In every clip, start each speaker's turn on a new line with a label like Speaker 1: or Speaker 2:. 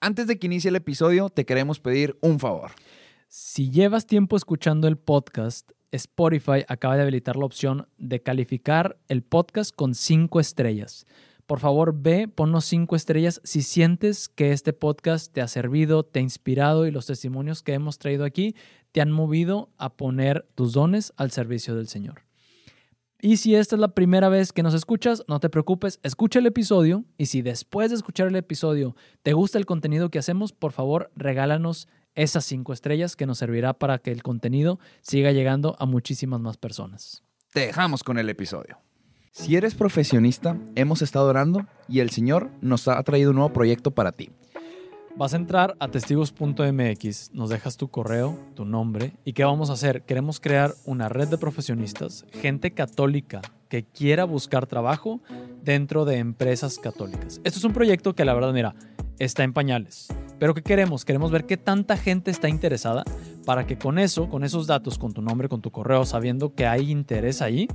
Speaker 1: Antes de que inicie el episodio, te queremos pedir un favor.
Speaker 2: Si llevas tiempo escuchando el podcast, Spotify acaba de habilitar la opción de calificar el podcast con cinco estrellas. Por favor, ve, ponnos cinco estrellas si sientes que este podcast te ha servido, te ha inspirado y los testimonios que hemos traído aquí te han movido a poner tus dones al servicio del Señor. Y si esta es la primera vez que nos escuchas, no te preocupes, escucha el episodio y si después de escuchar el episodio te gusta el contenido que hacemos, por favor regálanos esas cinco estrellas que nos servirá para que el contenido siga llegando a muchísimas más personas.
Speaker 1: Te dejamos con el episodio. Si eres profesionista, hemos estado orando y el Señor nos ha traído un nuevo proyecto para ti.
Speaker 2: Vas a entrar a testigos.mx, nos dejas tu correo, tu nombre y qué vamos a hacer. Queremos crear una red de profesionistas, gente católica que quiera buscar trabajo dentro de empresas católicas. Esto es un proyecto que la verdad, mira, está en pañales. Pero ¿qué queremos? Queremos ver qué tanta gente está interesada para que con eso, con esos datos, con tu nombre, con tu correo, sabiendo que hay interés ahí,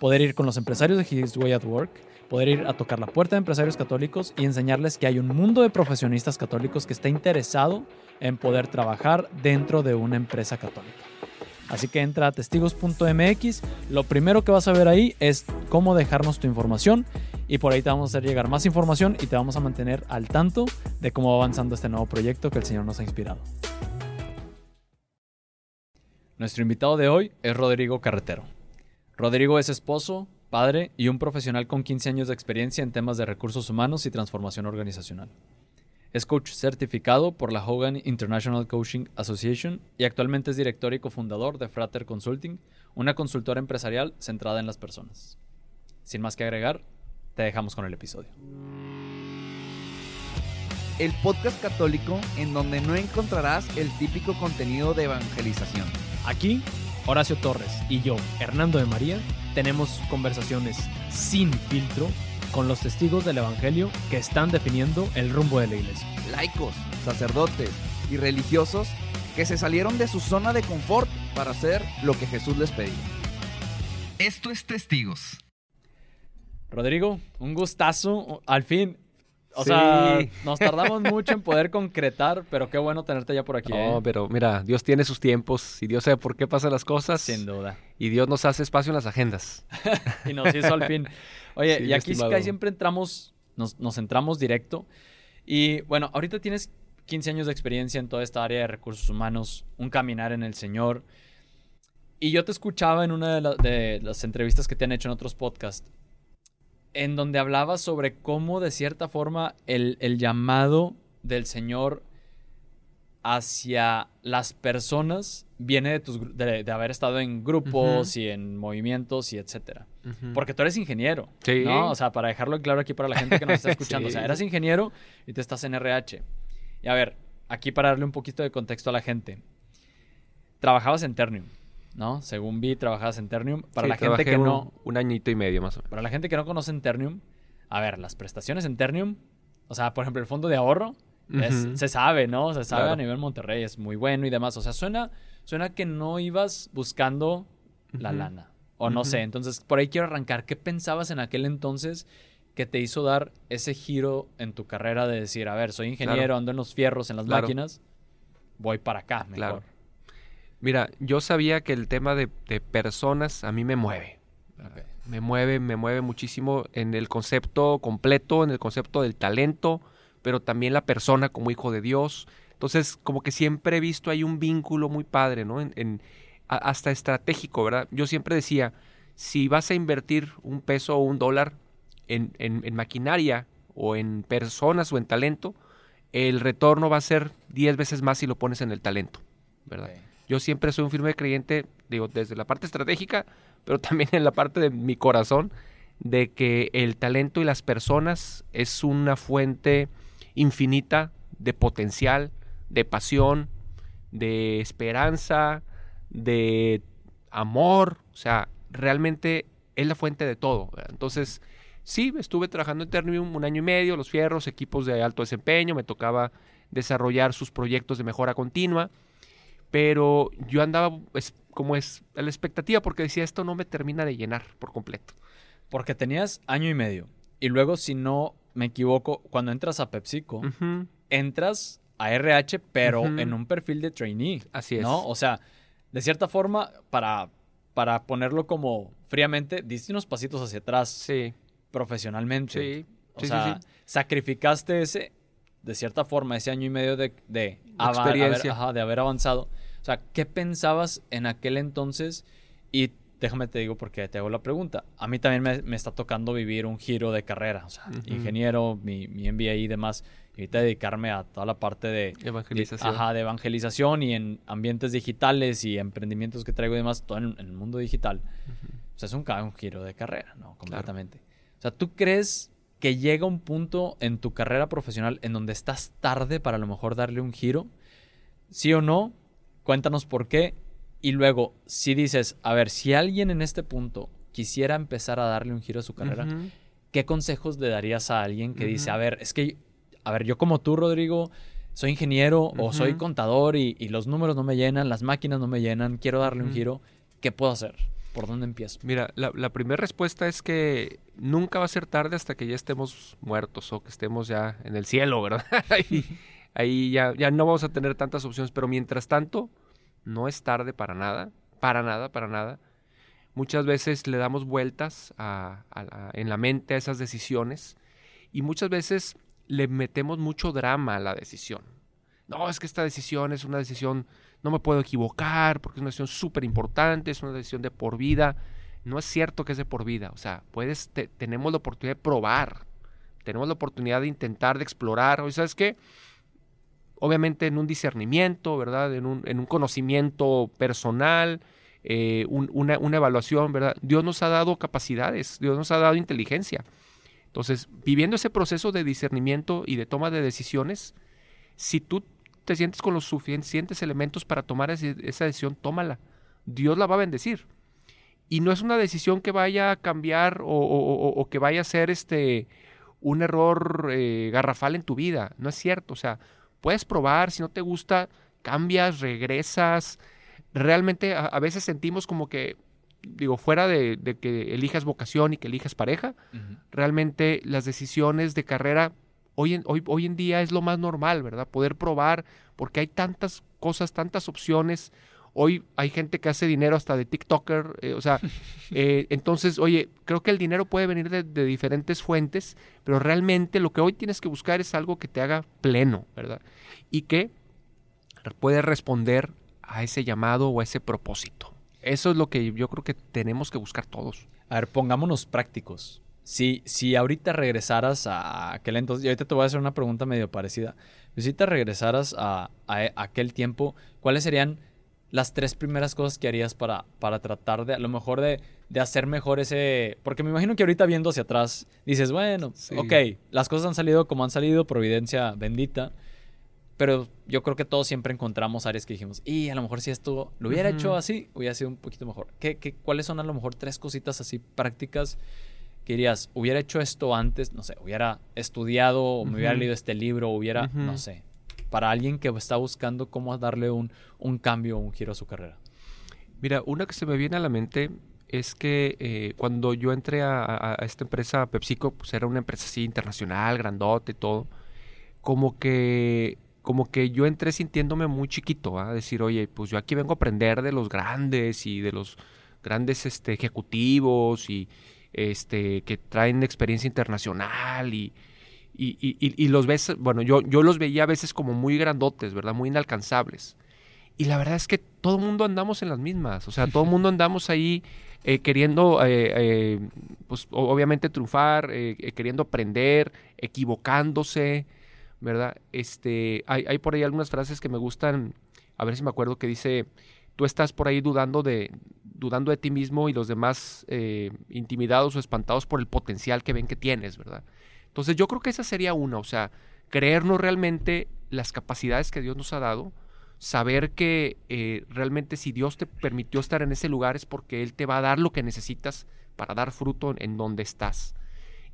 Speaker 2: poder ir con los empresarios de His Way at Work poder ir a tocar la puerta de empresarios católicos y enseñarles que hay un mundo de profesionistas católicos que está interesado en poder trabajar dentro de una empresa católica. Así que entra a testigos.mx. Lo primero que vas a ver ahí es cómo dejarnos tu información y por ahí te vamos a hacer llegar más información y te vamos a mantener al tanto de cómo va avanzando este nuevo proyecto que el Señor nos ha inspirado. Nuestro invitado de hoy es Rodrigo Carretero. Rodrigo es esposo, padre y un profesional con 15 años de experiencia en temas de recursos humanos y transformación organizacional. Es coach certificado por la Hogan International Coaching Association y actualmente es director y cofundador de Frater Consulting, una consultora empresarial centrada en las personas. Sin más que agregar, te dejamos con el episodio.
Speaker 1: El podcast católico en donde no encontrarás el típico contenido de evangelización.
Speaker 2: Aquí, Horacio Torres y yo, Hernando de María, tenemos conversaciones sin filtro con los testigos del Evangelio que están definiendo el rumbo de la iglesia.
Speaker 1: Laicos, sacerdotes y religiosos que se salieron de su zona de confort para hacer lo que Jesús les pedía. Esto es Testigos.
Speaker 2: Rodrigo, un gustazo. Al fin, o sea, nos tardamos mucho en poder concretar, pero qué bueno tenerte ya por aquí.
Speaker 3: No,
Speaker 2: ¿eh?
Speaker 3: pero mira, Dios tiene sus tiempos y Dios sabe por qué pasan las cosas.
Speaker 2: Sin duda.
Speaker 3: Y Dios nos hace espacio en las agendas.
Speaker 2: y nos hizo al fin. Oye,
Speaker 3: Sí,
Speaker 2: y aquí
Speaker 3: estimado.
Speaker 2: siempre entramos, nos, nos centramos directo. Y bueno, ahorita tienes 15 años de experiencia en toda esta área de recursos humanos, un caminar en el Señor. Y yo te escuchaba en una de, la- de las entrevistas que te han hecho en otros podcasts, en donde hablabas sobre cómo de cierta forma el, el llamado del Señor hacia las personas viene de, tus, de, de haber estado en grupos y en movimientos y etcétera. Porque tú eres ingeniero,
Speaker 3: Sí.
Speaker 2: ¿no? O sea, para dejarlo claro aquí para la gente que nos está escuchando. O sea, eres ingeniero y te estás en RH. Y a ver, aquí para darle un poquito de contexto a la gente. Trabajabas en Ternium, ¿no? Según vi, trabajabas en Ternium. Para
Speaker 3: Sí,
Speaker 2: la gente que
Speaker 3: un-
Speaker 2: no...
Speaker 3: Un añito y medio más o menos.
Speaker 2: Para la gente que no conoce en Ternium, a ver, las prestaciones en Ternium, o sea, por ejemplo, el fondo de ahorro, es- se sabe, ¿no? Se sabe a nivel Monterrey, es muy bueno y demás. O sea, suena, suena que no ibas buscando la lana. O no sé. Entonces, por ahí quiero arrancar. ¿Qué pensabas en aquel entonces que te hizo dar ese giro en tu carrera de decir, a ver, soy ingeniero,
Speaker 3: Claro.
Speaker 2: ando en los fierros, en las
Speaker 3: Claro.
Speaker 2: máquinas, voy para acá mejor?
Speaker 3: Mira, yo sabía que el tema de, de personas a mí me mueve. Me mueve, me mueve muchísimo en el concepto completo, en el concepto del talento, pero también la persona como hijo de Dios. Entonces, como que siempre he visto ahí un vínculo muy padre, ¿no? En, en- hasta estratégico, ¿verdad? Yo siempre decía, si vas a invertir un peso o un dólar en, en- en maquinaria o en personas o en talento, el retorno va a ser 10 veces más si lo pones en el talento, ¿verdad?
Speaker 2: Ok.
Speaker 3: Yo siempre soy un firme creyente, digo, desde la parte estratégica, pero también en la parte de mi corazón, de que el talento y las personas es una fuente infinita de potencial, de pasión, de esperanza, de amor, o sea, realmente es la fuente de todo. Entonces, sí, estuve trabajando en Ternium un año y medio, los fierros, equipos de alto desempeño, me tocaba desarrollar sus proyectos de mejora continua, pero yo andaba pues, como es a la expectativa porque decía, esto no me termina de llenar por completo.
Speaker 2: Porque tenías año y medio. Y luego, si no me equivoco, cuando entras a PepsiCo, entras a RH, pero en un perfil de trainee.
Speaker 3: Así es.
Speaker 2: ¿No? O sea, de cierta forma, para, para ponerlo como fríamente, diste unos pasitos hacia atrás
Speaker 3: Sí,
Speaker 2: profesionalmente.
Speaker 3: sí.
Speaker 2: O
Speaker 3: sí, sí,
Speaker 2: sea,
Speaker 3: sí.
Speaker 2: sacrificaste ese, de cierta forma, ese año y medio de, de,
Speaker 3: Experiencia.
Speaker 2: haber, ajá, de haber avanzado. O sea, ¿qué pensabas en aquel entonces? Y déjame te digo porque te hago la pregunta. A mí también me, me está tocando vivir un giro de carrera. O sea,
Speaker 3: Ujú.
Speaker 2: ingeniero, mi, mi MBA y demás. Y ahorita dedicarme a toda la parte de,
Speaker 3: Evangelización.
Speaker 2: Ajá, de evangelización y en ambientes digitales y emprendimientos que traigo y demás, todo en, en el mundo digital. O sea, es un, un giro de carrera, ¿no? Completamente. O sea, ¿tú crees que llega un punto en tu carrera profesional en donde estás tarde para a lo mejor darle un giro? ¿Sí o no? Cuéntanos por qué. Y luego, si dices, a ver, si alguien en este punto quisiera empezar a darle un giro a su carrera. ¿qué consejos le darías a alguien que dice, a ver, es que, a ver, yo como tú, Rodrigo, soy ingeniero o soy contador y, y los números no me llenan, las máquinas no me llenan, quiero darle un giro, ¿qué puedo hacer? ¿Por dónde empiezo?
Speaker 3: Mira, la, la primera respuesta es que nunca va a ser tarde hasta que ya estemos muertos o que estemos ya en el cielo, ¿verdad? ahí ahí ya, ya no vamos a tener tantas opciones, pero mientras tanto, no es tarde para nada, para nada, para nada. Muchas veces le damos vueltas en la mente a esas decisiones y muchas veces le metemos mucho drama a la decisión. No, es que esta decisión es una decisión, no me puedo equivocar porque es una decisión súper importante, es una decisión de por vida. No es cierto que es de por vida, o sea, puedes, te- tenemos la oportunidad de probar, tenemos la oportunidad de intentar, de explorar, ¿sabes qué? Obviamente en un discernimiento, ¿verdad? En un, en un conocimiento personal, eh, un- una, una evaluación, ¿verdad? Dios nos ha dado capacidades, Dios nos ha dado inteligencia. Entonces, viviendo ese proceso de discernimiento y de toma de decisiones, si tú te sientes con los suficientes elementos para tomar esa decisión, tómala. Dios la va a bendecir. Y no es una decisión que vaya a cambiar o que vaya a ser este, un error eh, garrafal en tu vida. No es cierto. O sea, puedes probar, si no te gusta, cambias, regresas. Realmente a, a veces sentimos como que, digo, fuera de, de que elijas vocación y que elijas pareja, realmente las decisiones de carrera hoy en, hoy, hoy en día es lo más normal, ¿verdad? Poder probar, porque hay tantas cosas, tantas opciones. Hoy hay gente que hace dinero hasta de TikToker, eh, o sea, eh, entonces, oye, creo que el dinero puede venir de, de diferentes fuentes, pero realmente lo que hoy tienes que buscar es algo que te haga pleno, ¿verdad? Y que puede responder a ese llamado o a ese propósito. Eso es lo que yo creo que tenemos que buscar todos.
Speaker 2: A ver, pongámonos prácticos. Si, si ahorita regresaras a aquel entonces, y ahorita te voy a hacer una pregunta medio parecida. Si te regresaras a, a- a aquel tiempo, ¿cuáles serían las tres primeras cosas que harías para, para tratar de, a lo mejor, de, de hacer mejor ese... Porque me imagino que ahorita viendo hacia atrás, dices, bueno,
Speaker 3: Sí.
Speaker 2: ok, las cosas han salido como han salido, providencia bendita, pero yo creo que todos siempre encontramos áreas que dijimos, y a lo mejor si esto lo hubiera hecho así, hubiera sido un poquito mejor. ¿Qué, qué, cuáles son a lo mejor tres cositas así prácticas que dirías, hubiera hecho esto antes, no sé, hubiera estudiado, o me hubiera leído este libro, hubiera, no sé, para alguien que está buscando cómo darle un, un cambio, un giro a su carrera?
Speaker 3: Mira, una que se me viene a la mente es que eh, cuando yo entré a, esta empresa PepsiCo, pues era una empresa así internacional, grandote y todo, como que, como que yo entré sintiéndome muy chiquito, a decir, oye, pues yo aquí vengo a aprender de los grandes y de los grandes este, ejecutivos y este que traen experiencia internacional y, y, y- los ves, bueno, yo, yo los veía a veces como muy grandotes, ¿verdad? Muy inalcanzables. Y la verdad es que todo el mundo andamos en las mismas, o sea, todo el mundo andamos ahí eh, queriendo, eh, eh, pues obviamente triunfar, queriendo aprender, equivocándose, ¿verdad? Este, hay, hay por ahí algunas frases que me gustan, a ver si me acuerdo, que dice, tú estás por ahí dudando de, dudando de ti mismo y los demás eh, intimidados o espantados por el potencial que ven que tienes, ¿verdad? Entonces yo creo que esa sería una, o sea, creernos realmente las capacidades que Dios nos ha dado, saber que eh, realmente si Dios te permitió estar en ese lugar es porque Él te va a dar lo que necesitas para dar fruto en, donde estás.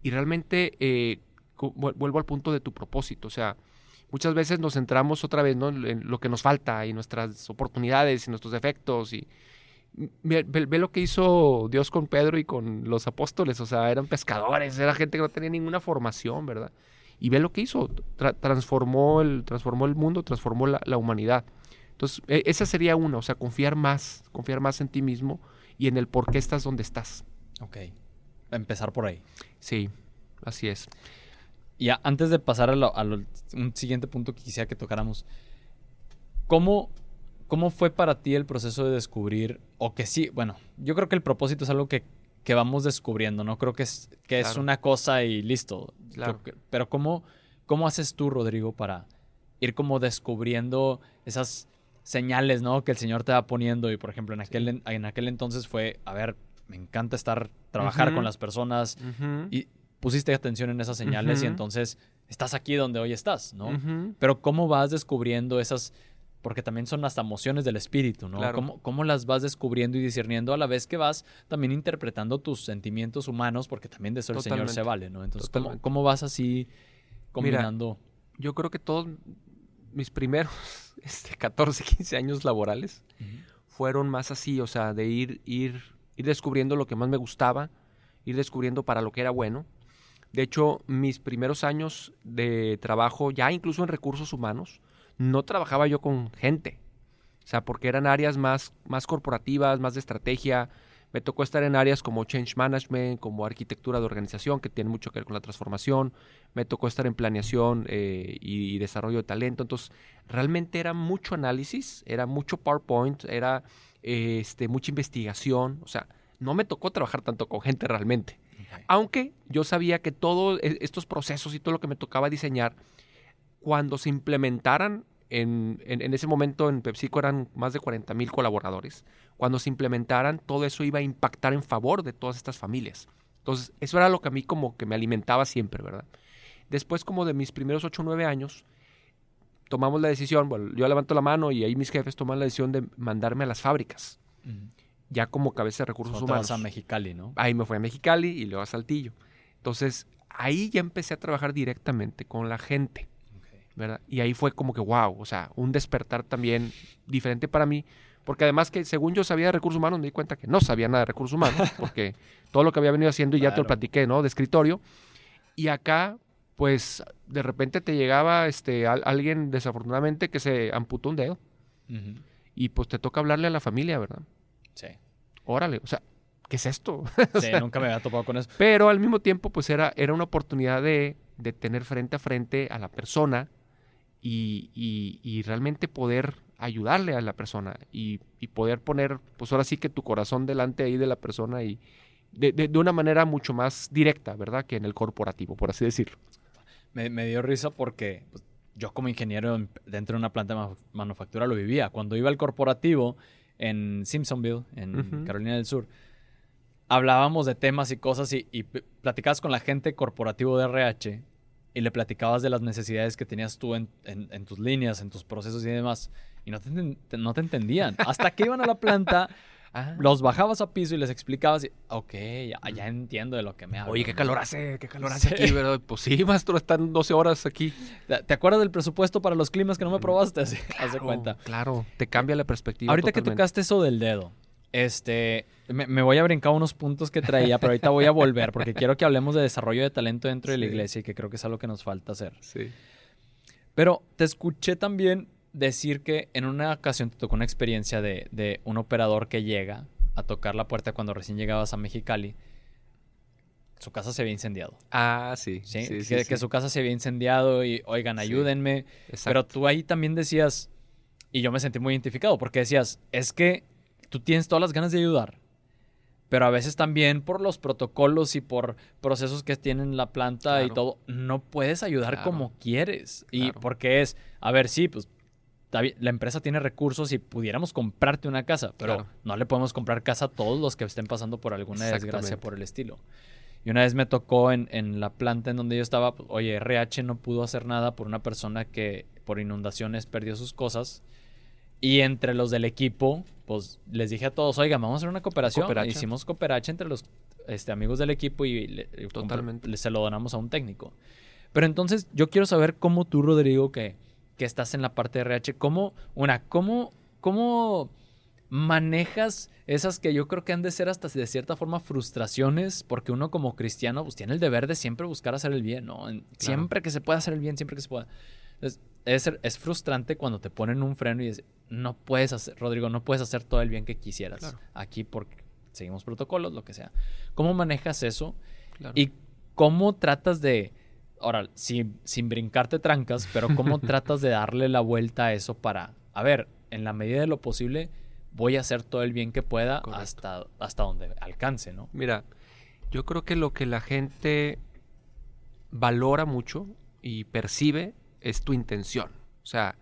Speaker 3: Y realmente eh, vuelvo al punto de tu propósito, o sea, muchas veces nos centramos otra vez ¿no? en lo que nos falta y nuestras oportunidades y nuestros defectos y, ve, ve- ve lo que hizo Dios con Pedro y con los apóstoles, o sea, eran pescadores, era gente que no tenía ninguna formación, ¿verdad? Y ve lo que hizo, tra- transformó, el, transformó el mundo, transformó la, la humanidad. Entonces, e- esa sería una, o sea, confiar más, confiar más en ti mismo y en el por qué estás donde estás.
Speaker 2: Ok. Empezar por ahí.
Speaker 3: Sí, así es.
Speaker 2: Y a- antes de pasar a, lo- a lo- un siguiente punto que quisiera que tocáramos, ¿cómo, ¿cómo fue para ti el proceso de descubrir, o que sí, bueno, yo creo que el propósito es algo que, que vamos descubriendo, no creo que es, que es una cosa y listo.
Speaker 3: Claro.
Speaker 2: Que- pero ¿cómo, ¿cómo haces tú, Rodrigo, para ir como descubriendo esas señales, ¿no? Que el Señor te va poniendo y, por ejemplo, en aquel, en, en aquel entonces fue, a ver, me encanta estar, trabajar con las personas, y pusiste atención en esas señales y entonces estás aquí donde hoy estás, ¿no? Pero ¿cómo vas descubriendo esas, porque también son hasta emociones del espíritu, ¿no?
Speaker 3: Claro.
Speaker 2: ¿Cómo, cómo las vas descubriendo y discerniendo a la vez que vas también interpretando tus sentimientos humanos, porque también de eso el Señor se vale, ¿no? Entonces, ¿cómo, cómo vas así combinando?
Speaker 3: Yo creo que todos mis primeros este, 14, 15 años laborales fueron más así, o sea, de ir, ir, ir descubriendo lo que más me gustaba, ir descubriendo para lo que era bueno. De hecho, mis primeros años de trabajo, ya incluso en recursos humanos, no trabajaba yo con gente. O sea, porque eran áreas más, más corporativas, más de estrategia. Me tocó estar en áreas como change management, como arquitectura de organización, que tiene mucho que ver con la transformación. Me tocó estar en planeación eh, y, y desarrollo de talento. Entonces, realmente era mucho análisis, era mucho PowerPoint, era eh, este, mucha investigación. O sea, no me tocó trabajar tanto con gente realmente. Aunque yo sabía que todos estos procesos y todo lo que me tocaba diseñar, cuando se implementaran, en, en- en ese momento en PepsiCo eran más de 40 mil colaboradores, cuando se implementaran, todo eso iba a impactar en favor de todas estas familias. Entonces, eso era lo que a mí como que me alimentaba siempre, ¿verdad? Después, como de mis primeros 8 o 9 años, tomamos la decisión, bueno, yo levanto la mano y ahí mis jefes toman la decisión de mandarme a las fábricas,
Speaker 2: Ujú.
Speaker 3: ya como cabeza de recursos
Speaker 2: Solo te
Speaker 3: humanos.
Speaker 2: vas a Mexicali, ¿no?
Speaker 3: Ahí me fui a Mexicali y luego a Saltillo. Entonces, ahí ya empecé a trabajar directamente con la gente, ¿verdad? Y ahí fue como que, wow, o sea, un despertar también diferente para mí, porque además que según yo sabía de recursos humanos, me di cuenta que no sabía nada de recursos humanos, porque todo lo que había venido haciendo y ya te lo
Speaker 2: Claro.
Speaker 3: platiqué, ¿no? De escritorio. Y acá, pues, de repente te llegaba este, al- alguien desafortunadamente que se amputó un dedo
Speaker 2: Ujú.
Speaker 3: y pues te toca hablarle a la familia, ¿verdad?
Speaker 2: Sí.
Speaker 3: Órale, o sea, ¿qué es esto?
Speaker 2: Sí, nunca me había topado con eso.
Speaker 3: Pero al mismo tiempo, pues era, era una oportunidad de, de tener frente a frente a la persona y, y- y realmente poder ayudarle a la persona y, y poder poner, pues ahora sí que tu corazón delante ahí de la persona y de, de- de una manera mucho más directa, ¿verdad? Que en el corporativo, por así decirlo.
Speaker 2: Me, me dio risa porque pues, yo como ingeniero en- dentro de una planta de manu- manufactura lo vivía. Cuando iba al corporativo en Simpsonville, en. Carolina del Sur, hablábamos de temas y cosas y, y platicabas con la gente corporativo de RH y le platicabas de las necesidades que tenías tú en, en- en tus líneas, en tus procesos y demás. Y no te, no te entendían. Hasta que iban a la planta, los bajabas a piso y les explicabas y, ok, ya, ya entiendo de lo que me hablas.
Speaker 3: Oye, qué calor hace, qué calor hace
Speaker 2: Sí.
Speaker 3: aquí, ¿verdad? Pues sí, maestro, están 12 horas aquí.
Speaker 2: ¿Te acuerdas del presupuesto para los climas que no me probaste? Así, haz de
Speaker 3: Claro,
Speaker 2: cuenta.
Speaker 3: Claro, te cambia la perspectiva.
Speaker 2: Ahorita que
Speaker 3: totalmente.
Speaker 2: tocaste eso del dedo, este, me, me voy a brincar unos puntos que traía, pero ahorita voy a volver porque quiero que hablemos de desarrollo de talento dentro de la
Speaker 3: Sí.
Speaker 2: iglesia y que creo que es algo que nos falta hacer.
Speaker 3: Sí.
Speaker 2: Pero te escuché también decir que en una ocasión te tocó una experiencia de, de un operador que llega a tocar la puerta cuando recién llegabas a Mexicali. Su casa se había incendiado.
Speaker 3: Ah, sí.
Speaker 2: ¿sí?
Speaker 3: sí,
Speaker 2: que,
Speaker 3: sí,
Speaker 2: que
Speaker 3: sí.
Speaker 2: su casa se había incendiado y, oigan,
Speaker 3: Sí.
Speaker 2: ayúdenme.
Speaker 3: Exacto.
Speaker 2: Pero tú ahí también decías, y yo me sentí muy identificado, porque decías, es que tú tienes todas las ganas de ayudar, pero a veces también por los protocolos y por procesos que tienen la planta y todo, no puedes ayudar
Speaker 3: Claro.
Speaker 2: como quieres. Y porque es, a ver, sí, pues la empresa tiene recursos y pudiéramos comprarte una casa, pero no le podemos comprar casa a todos los que estén pasando por alguna desgracia por el estilo. Y una vez me tocó en, en la planta en donde yo estaba, pues, oye, RH no pudo hacer nada por una persona que por inundaciones perdió sus cosas. Y entre los del equipo, pues les dije a todos, oigan, vamos a hacer una cooperación.
Speaker 3: Cooperacha.
Speaker 2: Hicimos cooperacha entre los este, amigos del equipo y le-
Speaker 3: Totalmente.
Speaker 2: se lo donamos a un técnico. Pero entonces yo quiero saber cómo tú, Rodrigo, que, que estás en la parte de RH, cómo, una, cómo, cómo manejas esas que yo creo que han de ser hasta de cierta forma frustraciones, porque uno como cristiano pues tiene el deber de siempre buscar hacer el bien, ¿no? Siempre que se pueda hacer el bien, siempre que se pueda. Entonces, es, es, frustrante cuando te ponen un freno y dices, no puedes hacer, Rodrigo, no puedes hacer todo el bien que quisieras aquí porque seguimos protocolos, lo que sea. ¿Cómo manejas eso? Y cómo tratas de, ahora, sin, sin brincarte trancas, pero cómo tratas de darle la vuelta a eso para, a ver, en la medida de lo posible, voy a hacer todo el bien que pueda hasta, hasta donde alcance, ¿no?
Speaker 3: Mira, yo creo que lo que la gente valora mucho y percibe es tu intención. O sea,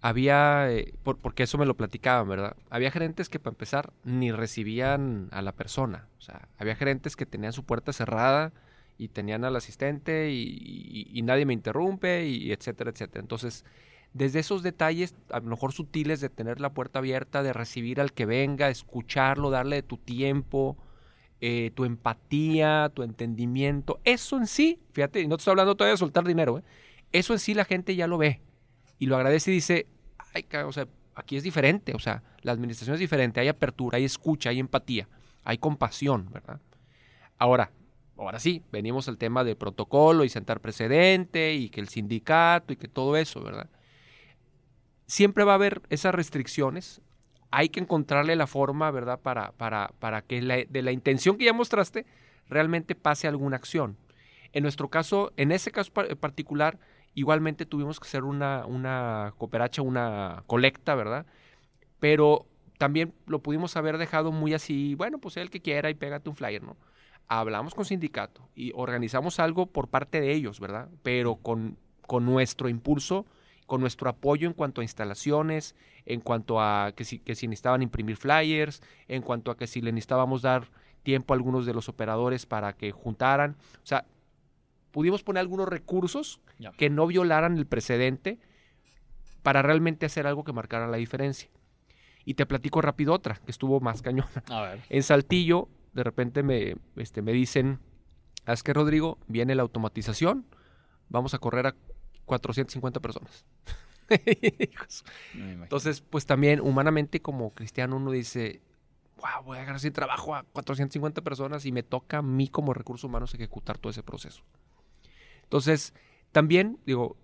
Speaker 3: había, eh, porque eso me lo platicaban, ¿verdad? Había gerentes que para empezar ni recibían a la persona. O sea, había gerentes que tenían su puerta cerrada y tenían al asistente y, nadie me interrumpe y etcétera, etcétera. Entonces, desde esos detalles, a lo mejor sutiles de tener la puerta abierta, de recibir al que venga, escucharlo, darle tu tiempo, eh, tu empatía, tu entendimiento, eso en sí, fíjate, no te estoy hablando todavía de soltar dinero, ¿eh? Eso en sí la gente ya lo ve y lo agradece y dice, ay, o sea, aquí es diferente, o sea, la administración es diferente, hay apertura, hay escucha, hay empatía, hay compasión, ¿verdad? Ahora, ahora sí, venimos al tema de protocolo y sentar precedente y que el sindicato y que todo eso, ¿verdad? siempre va a haber esas restricciones. Hay que encontrarle la forma, ¿verdad? Para, para, para que de la intención que ya mostraste realmente pase alguna acción. En nuestro caso, en ese caso particular, igualmente tuvimos que hacer una, una cooperacha, una colecta, ¿verdad? Pero también lo pudimos haber dejado muy así, bueno, pues el que quiera y pégate un flyer, ¿no? Hablamos con sindicato y organizamos algo por parte de ellos, ¿verdad? Pero con, con nuestro impulso con nuestro apoyo en cuanto a instalaciones, en cuanto a que si, que si necesitaban imprimir flyers, en cuanto a que si le necesitábamos dar tiempo a algunos de los operadores para que juntaran. O sea, pudimos poner algunos recursos que no violaran el precedente para realmente hacer algo que marcara la diferencia. Y te platico rápido otra, que estuvo más cañona. En Saltillo, de repente me, este, me dicen, es que Rodrigo, viene la automatización, vamos a correr a 450 personas. Entonces, pues también humanamente como cristiano uno dice, wow, voy a agarrar sin trabajo a 450 personas y me toca a mí como recursos humanos ejecutar todo ese proceso. Entonces, también, digo,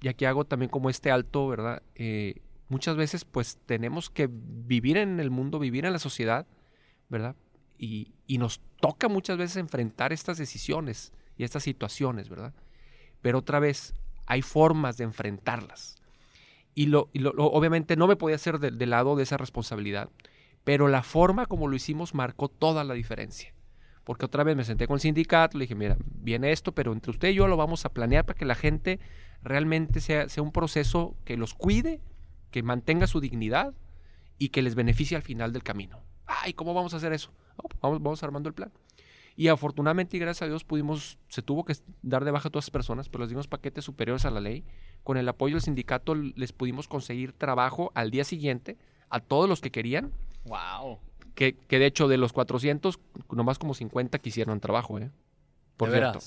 Speaker 3: y aquí hago también como este alto, ¿verdad? Eh, muchas veces pues tenemos que vivir en el mundo, vivir en la sociedad, ¿verdad? Y, y nos toca muchas veces enfrentar estas decisiones y estas situaciones, ¿verdad? Pero otra vez, hay formas de enfrentarlas. Y, lo, obviamente no me podía hacer del lado de esa responsabilidad, pero la forma como lo hicimos marcó toda la diferencia. Porque otra vez me senté con el sindicato, le dije, mira, viene esto, pero entre usted y yo lo vamos a planear para que la gente realmente sea, sea un proceso que los cuide, que mantenga su dignidad y que les beneficie al final del camino. Ay, ¿cómo vamos a hacer eso? Oh, vamos, vamos armando el plan. Y afortunadamente y gracias a Dios pudimos, se tuvo que dar de baja a todas las personas, pero les dimos paquetes superiores a la ley. Con el apoyo del sindicato les pudimos conseguir trabajo al día siguiente a todos los que querían.
Speaker 2: ¡Wow!
Speaker 3: Que, que de hecho de los 400, nomás como 50 quisieron trabajo, ¿eh?
Speaker 2: Por cierto.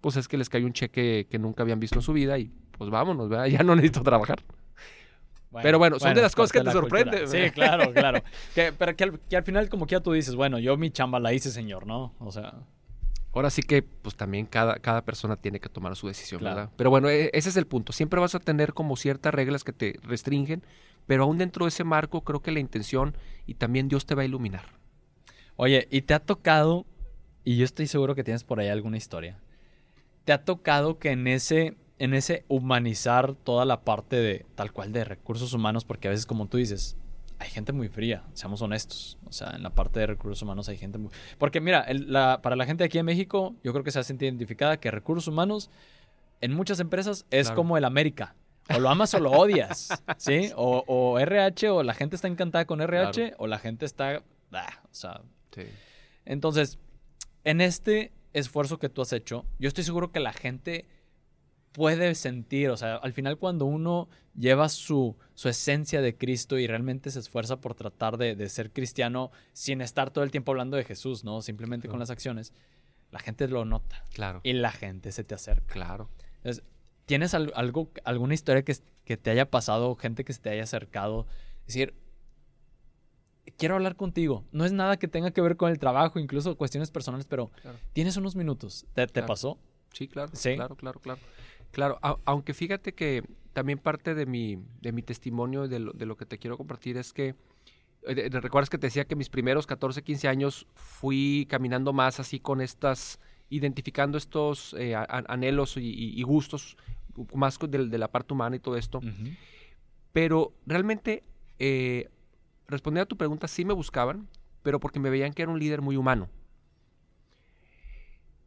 Speaker 3: Pues es que les cayó un cheque que nunca habían visto en su vida y pues vámonos, ¿verdad? Ya no necesito trabajar. pero bueno, son de las cosas que te sorprenden.
Speaker 2: Sí, claro, claro. pero que al, final, como que ya tú dices, bueno, yo mi chamba la hice, señor, ¿no? O sea.
Speaker 3: Ahora sí que, pues también cada, cada persona tiene que tomar su decisión, ¿verdad? Pero bueno, e, ese es el punto. Siempre vas a tener como ciertas reglas que te restringen, pero aún dentro de ese marco, creo que la intención y también Dios te va a iluminar.
Speaker 2: Oye, y te ha tocado, y yo estoy seguro que tienes por ahí alguna historia, te ha tocado que en ese en ese humanizar toda la parte de tal cual de recursos humanos, porque a veces como tú dices, hay gente muy fría, seamos honestos. O sea, en la parte de recursos humanos hay gente muy... Porque mira, para la gente aquí en México, yo creo que se ha sentido identificada que recursos humanos en muchas empresas es como el América. O lo amas o lo odias, ¿sí? O, RH, o la gente está encantada con RH, o la gente está... Ah, o sea... Entonces, en este esfuerzo que tú has hecho, yo estoy seguro que la gente puede sentir, o sea, al final cuando uno lleva su, su esencia de Cristo y realmente se esfuerza por tratar de, ser cristiano sin estar todo el tiempo hablando de Jesús, ¿no? Simplemente con las acciones, la gente lo nota.
Speaker 3: Claro.
Speaker 2: Y la gente se te acerca.
Speaker 3: Claro.
Speaker 2: Entonces, ¿tienes algo, alguna historia que, que te haya pasado, gente que se te haya acercado? Es decir, quiero hablar contigo. No es nada que tenga que ver con el trabajo, incluso cuestiones personales, pero tienes unos minutos. ¿Te, pasó?
Speaker 3: Sí, claro. Sí. Claro, claro, claro. Claro, aunque fíjate que también parte de mi, de mi testimonio, de lo, de lo que te quiero compartir, es que eh, ¿Recuerdas que te decía que mis primeros 14, 15 años fui caminando más así con estas, identificando estos eh, anhelos y, gustos más de, de, la parte humana y todo esto? Pero realmente, eh, respondiendo a tu pregunta, sí me buscaban, pero porque me veían que era un líder muy humano.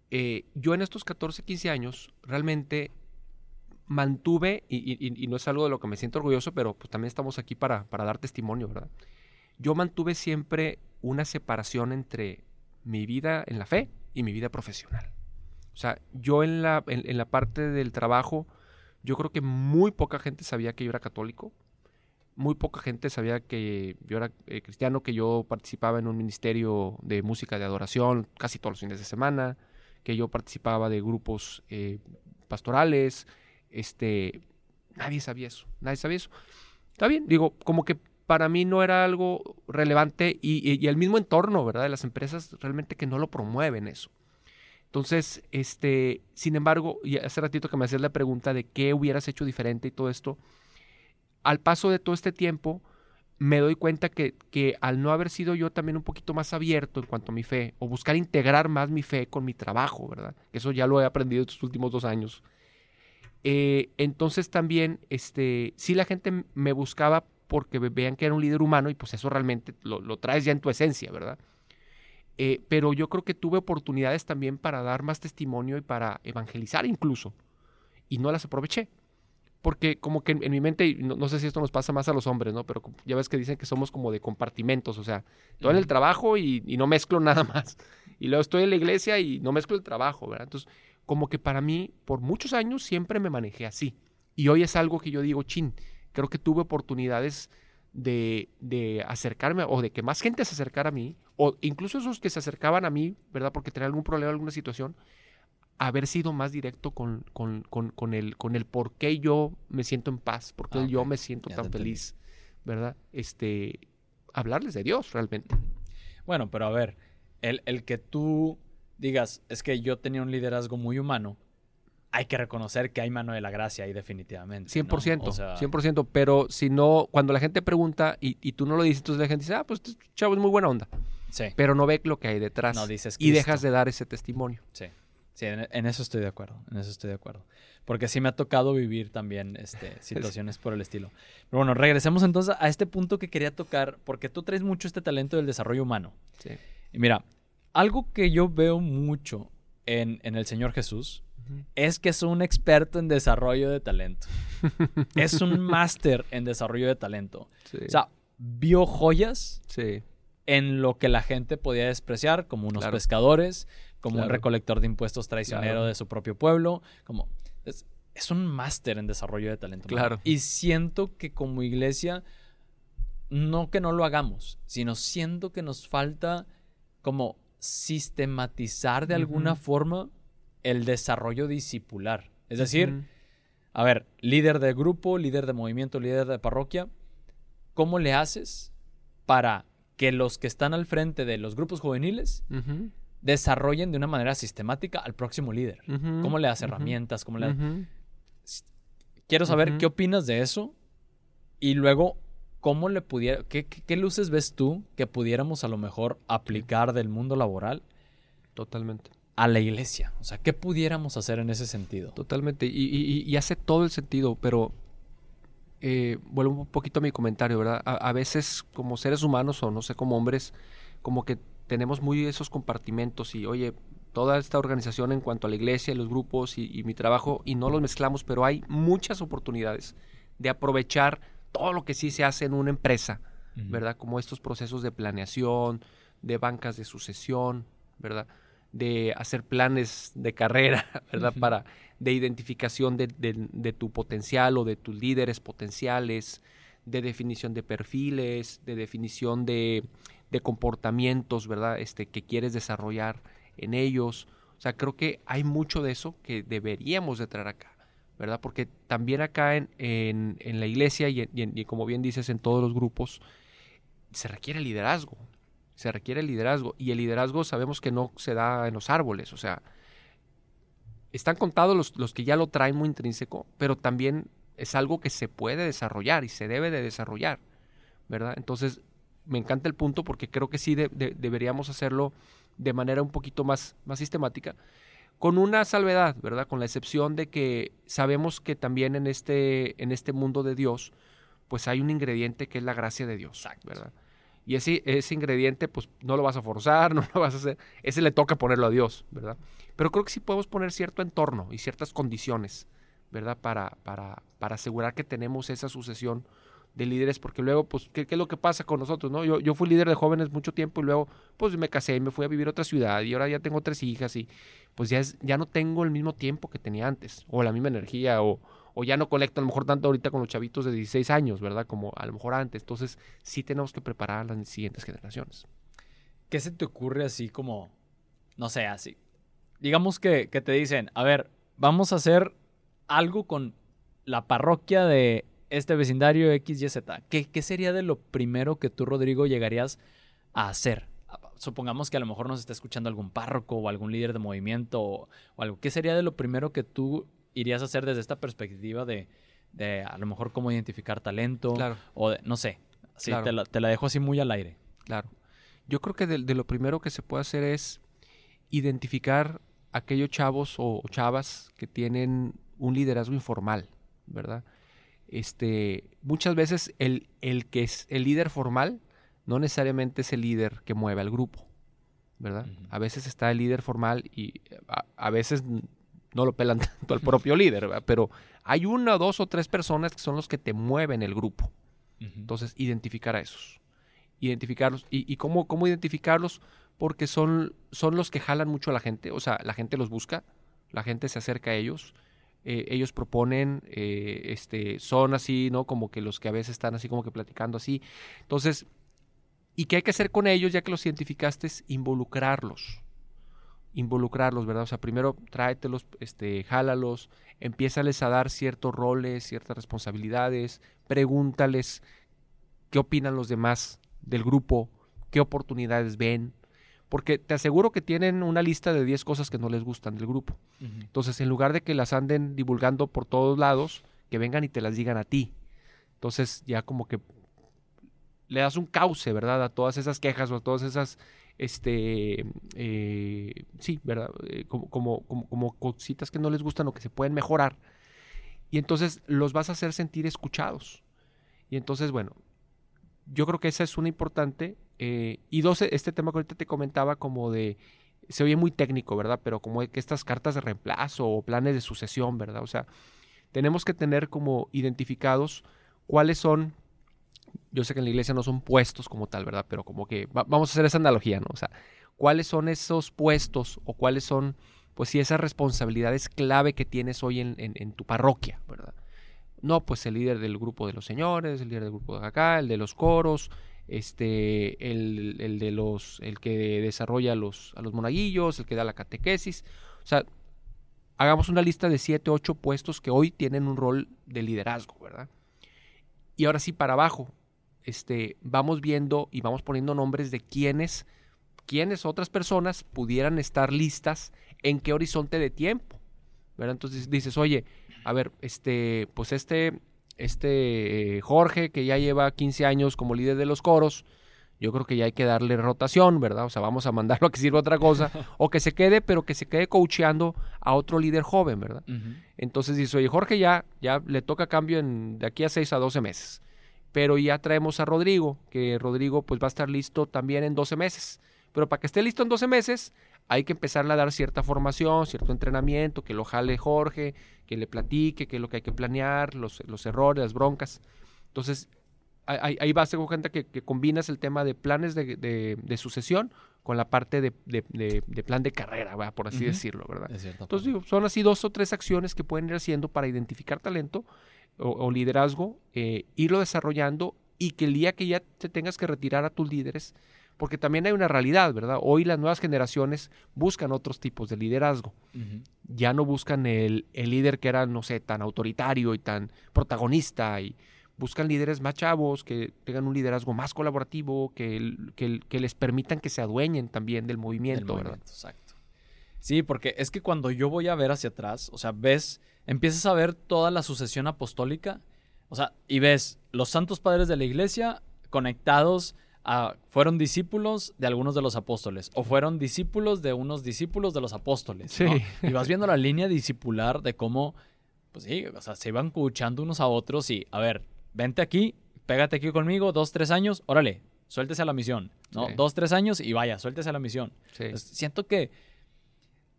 Speaker 3: yo en estos 14, 15 años realmente mantuve, y, no es algo de lo que me siento orgulloso, pero pues también estamos aquí para, para dar testimonio, ¿verdad? yo mantuve siempre una separación entre mi vida en la fe y mi vida profesional. O sea, yo en la, en, la parte del trabajo, yo creo que muy poca gente sabía que yo era católico. Muy poca gente sabía que yo era eh, cristiano, que yo participaba en un ministerio de música de adoración casi todos los fines de semana, que yo participaba de grupos eh, pastorales. Este, nadie sabía eso, nadie sabía eso. Está bien, digo, como que para mí no era algo relevante y, el mismo entorno, ¿verdad? De las empresas realmente que no lo promueven eso. Entonces, este, sin embargo, y hace ratito que me hacías la pregunta de qué hubieras hecho diferente y todo esto, al paso de todo este tiempo, me doy cuenta que, que, al no haber sido yo también un poquito más abierto en cuanto a mi fe, o buscar integrar más mi fe con mi trabajo, ¿verdad? Eso ya lo he aprendido estos últimos dos años. Eh, entonces también, este, sí la gente me buscaba porque vean que era un líder humano y pues eso realmente lo, traes ya en tu esencia, ¿verdad? Eh, pero yo creo que tuve oportunidades también para dar más testimonio y para evangelizar incluso, y no las aproveché. Porque como que en, mi mente, no, sé si esto nos pasa más a los hombres, ¿no? Pero ya ves que dicen que somos como de compartimentos, o sea, estoy en el trabajo y, y no mezclo nada más. Y luego estoy en la iglesia y no mezclo el trabajo, ¿verdad? Entonces, como que para mí, por muchos años siempre me manejé así. Y hoy es algo que yo digo, chin, creo que tuve oportunidades de, acercarme o de que más gente se acercara a mí, o incluso esos que se acercaban a mí, ¿verdad? Porque tenían algún problema, alguna situación, haber sido más directo con, con, el, con el por qué yo me siento en paz, por qué ah, yo me siento tan feliz, ¿verdad? Este, hablarles de Dios realmente.
Speaker 2: Bueno, pero a ver, el, el que tú digas, es que yo tenía un liderazgo muy humano, hay que reconocer que hay mano de la gracia ahí definitivamente.
Speaker 3: 100%, 100%, pero si no, cuando la gente pregunta y, tú no lo dices, entonces la gente dice, ah, pues este chavo es muy buena onda. Sí. Pero no ve lo que hay detrás. No dices Y dejas de dar ese testimonio.
Speaker 2: Sí. Sí, en, eso estoy de acuerdo, en eso estoy de acuerdo. Porque sí me ha tocado vivir también este, situaciones por el estilo. Pero bueno, regresemos entonces a este punto que quería tocar, porque tú traes mucho este talento del desarrollo humano. Sí. Y mira, algo que yo veo mucho en, en el Señor Jesús, es que es un experto en desarrollo de talento. es un máster en desarrollo de talento. O sea, vio joyas en lo que la gente podía despreciar, como unos pescadores, como un recolector de impuestos traicionero de su propio pueblo, como... Es, un máster en desarrollo de talento.
Speaker 3: Claro.
Speaker 2: Y siento que como iglesia, no que no lo hagamos, sino siento que nos falta como sistematizar de alguna forma el desarrollo discipular. Es decir, a ver, líder de grupo, líder de movimiento, líder de parroquia, ¿cómo le haces para que los que están al frente de los grupos juveniles desarrollen de una manera sistemática al próximo líder? ¿Cómo le das herramientas? ¿Cómo le Quiero saber qué opinas de eso y luego cómo le pudiera, qué, qué, luces ves tú que pudiéramos a lo mejor aplicar del mundo laboral.
Speaker 3: Totalmente
Speaker 2: a la iglesia. O sea, ¿qué pudiéramos hacer en ese sentido?
Speaker 3: Totalmente. Y, hace todo el sentido, pero eh, vuelvo un poquito a mi comentario, ¿verdad? A, veces como seres humanos o no sé, como hombres, como que tenemos muy esos compartimentos y, oye, toda esta organización en cuanto a la iglesia, los grupos y, mi trabajo, y no los mezclamos, pero hay muchas oportunidades de aprovechar todo lo que sí se hace en una empresa, ¿verdad? Como estos procesos de planeación, de bancas de sucesión, ¿verdad? De hacer planes de carrera, ¿verdad? Para, de identificación de, tu potencial o de tus líderes potenciales, de definición de perfiles, de definición de, comportamientos, ¿verdad? Este, que quieres desarrollar en ellos. O sea, creo que hay mucho de eso que deberíamos de traer acá, ¿verdad? Porque también acá en, en, la iglesia y, y, como bien dices, en todos los grupos, se requiere liderazgo. Se requiere liderazgo. Y el liderazgo sabemos que no se da en los árboles. O sea, están contados los, los que ya lo traen muy intrínseco, pero también es algo que se puede desarrollar y se debe de desarrollar. ¿Verdad? Entonces, me encanta el punto porque creo que sí deberíamos hacerlo de manera un poquito más, más sistemática, con una salvedad, ¿verdad? Con la excepción de que sabemos que también en este, en este mundo de Dios, pues hay un ingrediente que es la gracia de Dios, ¿verdad? Y ese, ese ingrediente, pues no lo vas a forzar, no lo vas a hacer, ese le toca ponerlo a Dios, ¿verdad? Pero creo que sí podemos poner cierto entorno y ciertas condiciones, ¿verdad? Para, para, para asegurar que tenemos esa sucesión de líderes, porque luego, pues, ¿qué, es lo que pasa con nosotros? no Yo, yo fui líder de jóvenes mucho tiempo y luego, pues, me casé me fui a vivir a otra ciudad y ahora ya tengo tres hijas y, pues, ya, ya no tengo el mismo tiempo que tenía antes, o la misma energía, o, o ya no conecto a lo mejor tanto ahorita con los chavitos de 16 años, ¿verdad? Como a lo mejor antes. Entonces, sí tenemos que preparar a las siguientes generaciones.
Speaker 2: ¿Qué se te ocurre así como, no sé, así? Digamos que, que te dicen, a ver, vamos a hacer algo con la parroquia de este vecindario X, Y, Z. ¿Qué, ¿Qué sería de lo primero que tú, Rodrigo, llegarías a hacer? Supongamos que a lo mejor nos está escuchando algún párroco o algún líder de movimiento o, algo. ¿Qué sería de lo primero que tú irías a hacer desde esta perspectiva de, de a lo mejor cómo identificar talento?
Speaker 3: Claro.
Speaker 2: O no sé. Sí, te, la, te, la, dejo así muy al aire.
Speaker 3: Claro. Yo creo que de, de lo primero que se puede hacer es identificar aquellos chavos o chavas que tienen un liderazgo informal, ¿verdad? este, muchas veces el, el, que es el líder formal no necesariamente es el líder que mueve al grupo, ¿verdad? A veces está el líder formal y a, veces no lo pelan tanto al propio líder, ¿verdad? pero hay una, dos o tres personas que son los que te mueven el grupo. Entonces, identificar a esos. Identificarlos. ¿Y, y cómo, cómo, identificarlos? Porque son, son los que jalan mucho a la gente. O sea, la gente los busca, la gente se acerca a ellos eh, ellos proponen, eh, este, son así, ¿no? Como que los que a veces están así como que platicando así. Entonces, ¿y qué hay que hacer con ellos ya que los identificaste? Es involucrarlos. Involucrarlos, ¿verdad? O sea, primero tráetelos, este, jálalos, empiézales a dar ciertos roles, ciertas responsabilidades, pregúntales qué opinan los demás del grupo, qué oportunidades ven, porque te aseguro que tienen una lista de 10 cosas que no les gustan del grupo. Entonces, en lugar de que las anden divulgando por todos lados, que vengan y te las digan a ti. Entonces, ya como que le das un cauce, ¿verdad? A todas esas quejas o a todas esas, este, eh, sí, ¿verdad? Eh, como, como, como, cositas que no les gustan o que se pueden mejorar. Y entonces los vas a hacer sentir escuchados. Y entonces, bueno, yo creo que esa es una importante. Eh, y dos, este tema que ahorita te comentaba como de, se oye muy técnico, ¿verdad? Pero como que estas cartas de reemplazo o planes de sucesión, ¿verdad? O sea, tenemos que tener como identificados cuáles son, yo sé que en la iglesia no son puestos como tal, ¿verdad? Pero como que vamos a hacer esa analogía, ¿no? O sea, cuáles son esos puestos o cuáles son, pues sí, esas responsabilidades clave que tienes hoy en, tu parroquia, ¿verdad? No, pues el líder del grupo de los señores, el líder del grupo de acá, el de los coros, este, el, de los, el que desarrolla los, a los monaguillos, el que da la catequesis. O sea, hagamos una lista de siete, ocho puestos que hoy tienen un rol de liderazgo, ¿verdad? Y ahora sí, para abajo, este, vamos viendo y vamos poniendo nombres de quiénes, quiénes otras personas pudieran estar listas en qué horizonte de tiempo. ¿verdad? Entonces dices, oye, a ver, este, pues este, este eh, Jorge, que ya lleva 15 años como líder de los coros, yo creo que ya hay que darle rotación, ¿verdad? O sea, vamos a mandarlo a que sirva otra cosa, o que se quede, pero que se quede coacheando a otro líder joven, ¿verdad? Entonces dice, oye, Jorge ya, ya le toca cambio en, de aquí a 6 a 12 meses, pero ya traemos a Rodrigo, que Rodrigo pues va a estar listo también en 12 meses, pero para que esté listo en 12 meses, hay que empezarle a dar cierta formación, cierto entrenamiento, que lo jale Jorge, que le platique, qué es lo que hay que planear, los, los errores, las broncas. Entonces, ahí, ahí vas a dar cuenta que, que, combinas el tema de planes de, de, sucesión con la parte de, de plan de carrera, por así decirlo, ¿verdad? Entonces, digo, son así dos o tres acciones que pueden ir haciendo para identificar talento o, liderazgo, eh, irlo desarrollando y que el día que ya te tengas que retirar a tus líderes, porque también hay una realidad, ¿verdad? Hoy las nuevas generaciones buscan otros tipos de liderazgo. Ya no buscan el, líder que era, no sé, tan autoritario y tan protagonista y buscan líderes más chavos, que tengan un liderazgo más colaborativo, que, que, les permitan que se adueñen también del movimiento, ¿verdad?
Speaker 2: Exacto. Sí, porque es que cuando yo voy a ver hacia atrás, o sea, ves, empiezas a ver toda la sucesión apostólica, o sea, y ves los santos padres de la iglesia conectados a, fueron discípulos de algunos de los apóstoles, o fueron discípulos de unos discípulos de los apóstoles, sí. Y vas viendo la línea discipular de cómo, pues sí, o sea, se iban escuchando unos a otros y, a ver, vente aquí, pégate aquí conmigo, dos, tres años, órale, suéltese a la misión, ¿no? Dos, tres años y vaya, suéltese a la misión. siento que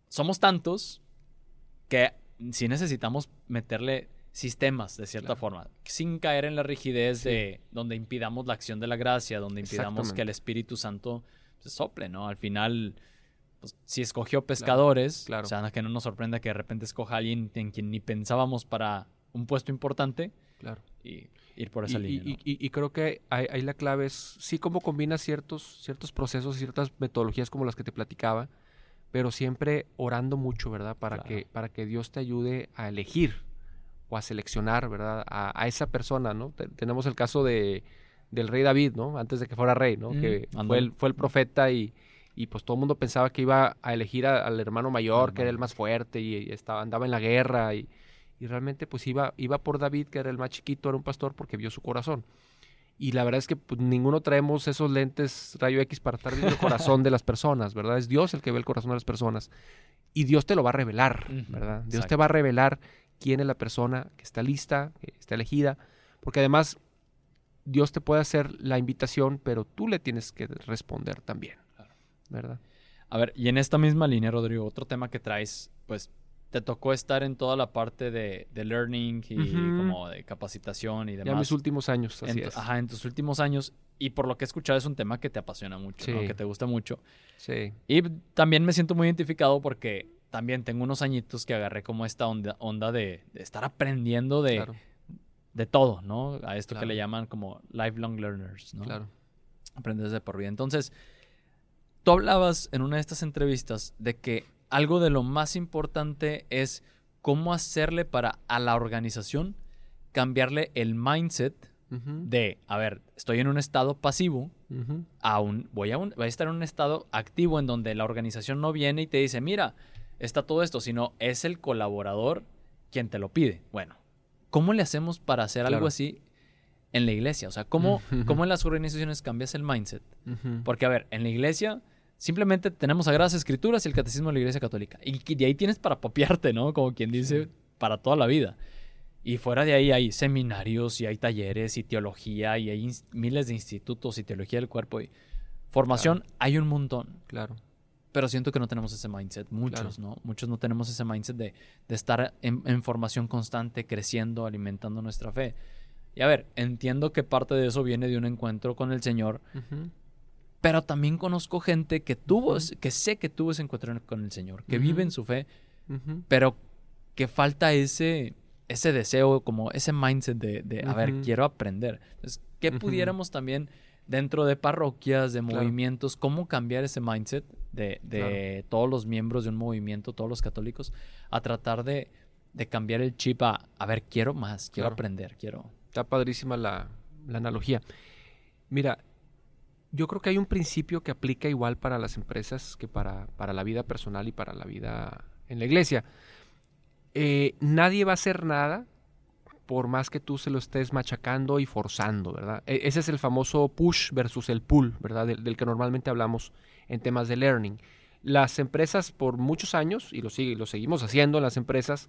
Speaker 2: somos tantos que sí necesitamos meterle sistemas, de cierta forma, sin caer en la rigidez de donde impidamos la acción de la gracia, donde impidamos que el Espíritu Santo se sople, ¿no? Al final, pues, si escogió pescadores, o sea, que no nos sorprenda que de repente escoja a alguien en quien ni pensábamos para un puesto importante.
Speaker 3: Claro.
Speaker 2: Y ir por esa línea.
Speaker 3: Y, creo que ahí, la clave es sí cómo combinas ciertos, ciertos procesos, ciertas metodologías como las que te platicaba, pero siempre orando mucho, ¿verdad? Para, que, para que Dios te ayude a elegir o a seleccionar, ¿verdad? A, esa persona, ¿no? tenemos el caso de, del rey David, ¿no? Antes de que fuera rey, ¿no? Mm, que fue el, fue el profeta y, y pues todo el mundo pensaba que iba a elegir al hermano mayor, que era el más fuerte y, estaba, andaba en la guerra y y realmente pues iba, iba por David, que era el más chiquito, era un pastor porque vio su corazón. Y la verdad es que pues, ninguno traemos esos lentes rayo X para estar viendo el corazón de las personas, ¿verdad? Es Dios el que ve el corazón de las personas. Y Dios te lo va a revelar, ¿verdad? Dios te va a revelar quién es la persona que está lista, que está elegida. Porque además Dios te puede hacer la invitación, pero tú le tienes que responder también, ¿verdad?
Speaker 2: A ver, y en esta misma línea, Rodrigo, otro tema que traes, pues te tocó estar en toda la parte de, learning y como de capacitación y demás.
Speaker 3: Ya en mis últimos años, así
Speaker 2: es. Ajá, en tus últimos años. Y por lo que he escuchado es un tema que te apasiona mucho, que te gusta mucho.
Speaker 3: Sí.
Speaker 2: Y también me siento muy identificado porque también tengo unos añitos que agarré como esta onda, onda de, estar aprendiendo de, de todo, ¿no? A esto que le llaman como lifelong learners, ¿no?
Speaker 3: Claro.
Speaker 2: Aprendes de por vida. Entonces, tú hablabas en una de estas entrevistas de que algo de lo más importante es cómo hacerle para a la organización cambiarle el mindset de, a ver, estoy en un estado pasivo, aún voy a, voy a estar en un estado activo en donde la organización no viene y te dice, mira, está todo esto, sino es el colaborador quien te lo pide. Bueno, ¿cómo le hacemos para hacer algo así en la iglesia? O sea, ¿cómo, ¿cómo en las organizaciones cambias el mindset? Porque, a ver, en la iglesia Simplemente tenemos Sagradas Escrituras y el Catecismo de la Iglesia Católica. Y de ahí tienes para papiarte, ¿no? Como quien dice, para toda la vida. Y fuera de ahí hay seminarios y hay talleres y teología y hay miles de institutos y teología del cuerpo y formación hay un montón.
Speaker 3: Claro.
Speaker 2: Pero siento que no tenemos ese mindset. Muchos, ¿no? Muchos no tenemos ese mindset de, estar en, formación constante, creciendo, alimentando nuestra fe. Y a ver, entiendo que parte de eso viene de un encuentro con el Señor, pero también conozco gente que tuvo, que sé que tuvo ese encuentro con el Señor, que vive en su fe, pero que falta ese, ese deseo, como ese mindset de, a ver, quiero aprender. Entonces, ¿qué pudiéramos también dentro de parroquias, de movimientos, cómo cambiar ese mindset de, todos los miembros de un movimiento, todos los católicos, a tratar de, cambiar el chip a, a ver, quiero más, quiero aprender, quiero...
Speaker 3: Está padrísima la, la analogía. Mira, yo creo que hay un principio que aplica igual para las empresas que para, para la vida personal y para la vida en la iglesia. Eh, nadie va a hacer nada por más que tú se lo estés machacando y forzando, ¿verdad? E, ese es el famoso push versus el pull, ¿verdad? Del, que normalmente hablamos en temas de learning. Las empresas por muchos años, y lo, sigue, lo seguimos haciendo las empresas,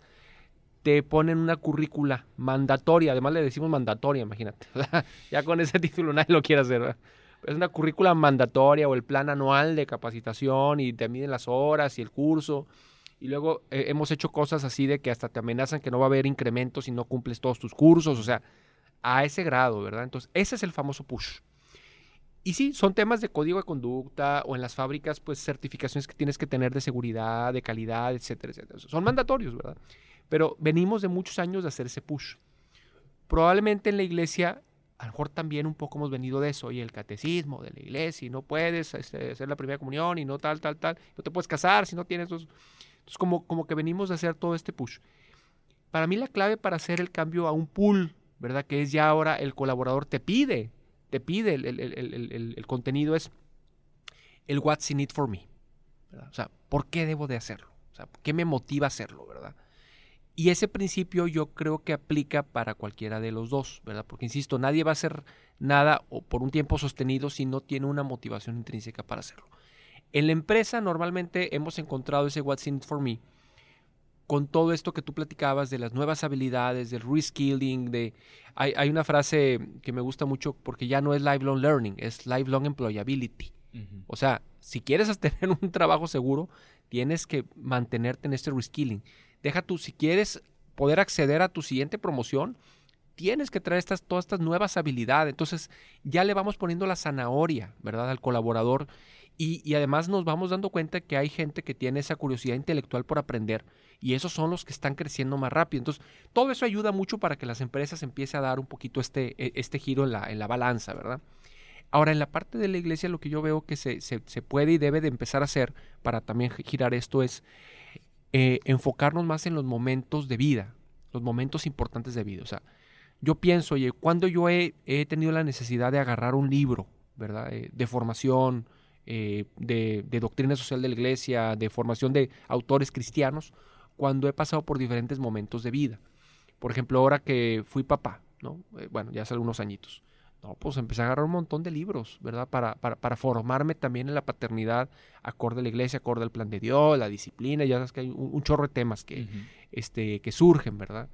Speaker 3: te ponen una currícula mandatoria, además le decimos mandatoria, imagínate. ya con ese título nadie lo quiere hacer, ¿verdad? Es una currícula mandatoria o el plan anual de capacitación y te miden las horas y el curso. Y luego eh, hemos hecho cosas así de que hasta te amenazan que no va a haber incrementos si no cumples todos tus cursos. O sea, a ese grado, ¿verdad? Entonces, ese es el famoso push. Y sí, son temas de código de conducta o en las fábricas, pues certificaciones que tienes que tener de seguridad, de calidad, etcétera, etcétera. Son mandatorios, ¿verdad? Pero venimos de muchos años de hacer ese push. Probablemente en la iglesia a lo mejor también un poco hemos venido de eso, y el catecismo de la iglesia, y no puedes este, hacer la primera comunión, y no tal, tal, tal, no te puedes casar si no tienes dos. Entonces, como, como que venimos de hacer todo este push. Para mí la clave para hacer el cambio a un pull ¿verdad? Que es ya ahora el colaborador te pide, te pide el- el- el contenido es el what's in it for me. ¿verdad? O sea, ¿por qué debo de hacerlo? O sea, ¿qué me motiva a hacerlo, verdad? Y ese principio yo creo que aplica para cualquiera de los dos, ¿verdad? Porque, insisto, nadie va a hacer nada o por un tiempo sostenido si no tiene una motivación intrínseca para hacerlo. En la empresa normalmente hemos encontrado ese what's in it for me con todo esto que tú platicabas de las nuevas habilidades, del reskilling, de... Hay, hay una frase que me gusta mucho porque ya no es lifelong learning, es lifelong employability. O sea, si quieres tener un trabajo seguro, tienes que mantenerte en este reskilling. Deja tú, si quieres poder acceder a tu siguiente promoción, tienes que traer estas, todas estas nuevas habilidades. Entonces, ya le vamos poniendo la zanahoria, ¿verdad? Al colaborador. Y, y además nos vamos dando cuenta que hay gente que tiene esa curiosidad intelectual por aprender y esos son los que están creciendo más rápido. Entonces, todo eso ayuda mucho para que las empresas empiecen a dar un poquito este, e- este giro en la, en la balanza, ¿verdad? Ahora, en la parte de la iglesia, lo que yo veo que se, se- se puede y debe de empezar a hacer para también girar esto es eh, enfocarnos más en los momentos de vida, los momentos importantes de vida. O sea, yo pienso, oye, cuando yo he, tenido la necesidad de agarrar un libro, ¿verdad? Eh, de formación, eh, de, de doctrina social de la iglesia, de formación de autores cristianos, cuando he pasado por diferentes momentos de vida. Por ejemplo, ahora que fui papá, ¿no? Bueno, ya hace algunos añitos. No, pues empecé a agarrar un montón de libros, ¿verdad? Para, para, para formarme también en la paternidad, acorde a la iglesia, acorde al plan de Dios, la disciplina, ya sabes que hay un, un chorro de temas que, este, que surgen, ¿verdad?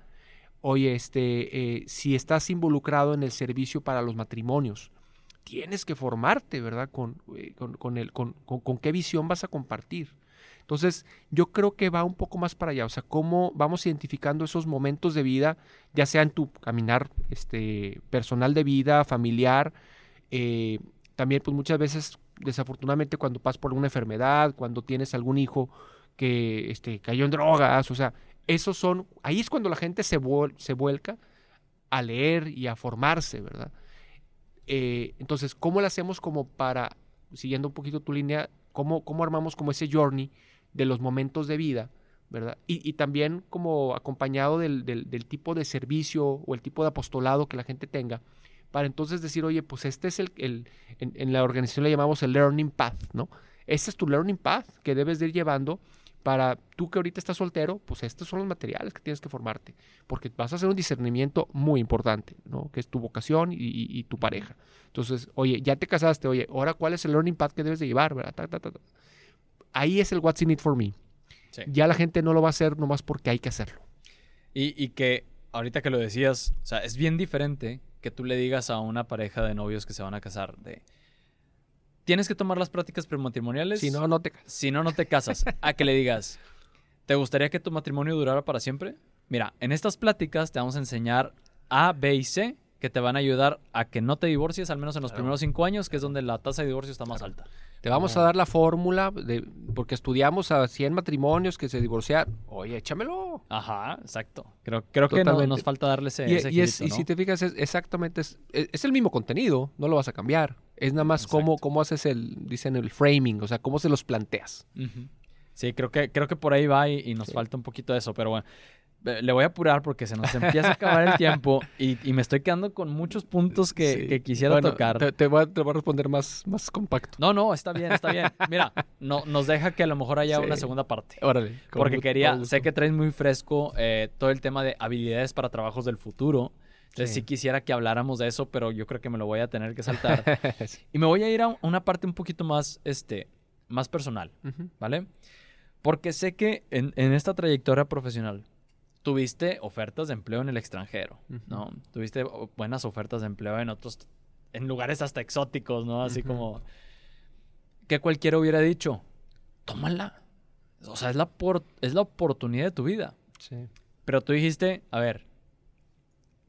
Speaker 3: Oye, este, eh, si estás involucrado en el servicio para los matrimonios, tienes que formarte, ¿verdad? Con, eh, con, con el, con, con- con qué visión vas a compartir. Entonces, yo creo que va un poco más para allá, o sea, cómo vamos identificando esos momentos de vida, ya sea en tu caminar este, personal de vida, familiar, eh, también pues muchas veces, desafortunadamente, cuando pasas por una enfermedad, cuando tienes algún hijo que este, cayó en drogas, o sea, esos son, ahí es cuando la gente se, vuel- se vuelca a leer y a formarse, ¿verdad? Eh, entonces, ¿cómo lo hacemos como para, siguiendo un poquito tu línea, cómo, cómo armamos como ese journey de los momentos de vida, ¿verdad? Y, también como acompañado del, del- tipo de servicio o el tipo de apostolado que la gente tenga, para entonces decir, oye, pues este es el, el- en, la organización le llamamos el learning path, ¿no? Este es tu learning path que debes de ir llevando para tú que ahorita estás soltero, pues estos son los materiales que tienes que formarte, porque vas a hacer un discernimiento muy importante, ¿no? Que es tu vocación y, tu pareja. Entonces, oye, ya te casaste, oye, ahora cuál es el learning path que debes de llevar, ¿verdad? Ta, ta, ta. Ahí es el what's in it for me.
Speaker 2: Sí.
Speaker 3: Ya la gente no lo va a hacer nomás porque hay que hacerlo.
Speaker 2: Y, y que ahorita que lo decías, o sea, es bien diferente que tú le digas a una pareja de novios que se van a casar de tienes que tomar las prácticas prematrimoniales.
Speaker 3: Si no, no te casas.
Speaker 2: si no, no te casas. A que le digas, ¿te gustaría que tu matrimonio durara para siempre? Mira, en estas pláticas te vamos a enseñar A, B y C que te van a ayudar a que no te divorcies, al menos en los
Speaker 3: Claro.
Speaker 2: primeros cinco años, que es donde la tasa de divorcio está más alta.
Speaker 3: Te vamos a dar la fórmula, de, porque estudiamos a 100 matrimonios que se divorciaron. Oye, échamelo.
Speaker 2: Ajá, exacto. Creo, creo que no- nos falta darle ese,
Speaker 3: Y,
Speaker 2: ese
Speaker 3: y es-
Speaker 2: girito,
Speaker 3: y
Speaker 2: ¿no?
Speaker 3: si te fijas, es exactamente, es, es- es el mismo contenido, no lo vas a cambiar. Es nada más cómo, cómo haces el, dicen el framing, o sea, cómo se los planteas.
Speaker 2: Sí, creo que, creo que por ahí va y, y nos
Speaker 3: Sí.
Speaker 2: falta un poquito de eso, pero bueno. Eh, Le voy a apurar porque se nos empieza a acabar el tiempo y, y me estoy quedando con muchos puntos que,
Speaker 3: Sí.
Speaker 2: que quisiera
Speaker 3: Bueno,
Speaker 2: tocar.
Speaker 3: Te, te voy a, te voy a responder más, más compacto.
Speaker 2: No, no, está bien, está bien. Mira, no, nos deja que a lo mejor haya
Speaker 3: Sí.
Speaker 2: una segunda parte.
Speaker 3: Órale.
Speaker 2: Porque quería, sé que traes muy fresco eh, todo el tema de habilidades para trabajos del futuro. Entonces sí.
Speaker 3: Sí.
Speaker 2: quisiera que habláramos de eso, pero yo creo que me lo voy a tener que saltar. Y me voy a ir a una parte un poquito más, este, más personal.
Speaker 3: Ujú.
Speaker 2: ¿vale? Porque sé que en, en esta trayectoria profesional tuviste ofertas de empleo en el extranjero. ¿no? Tuviste buenas ofertas de empleo en otros, en lugares hasta exóticos, ¿no? Así como que cualquiera hubiera dicho, tómala. O sea, es la, por- es la oportunidad de tu vida.
Speaker 3: Sí.
Speaker 2: Pero tú dijiste, a ver,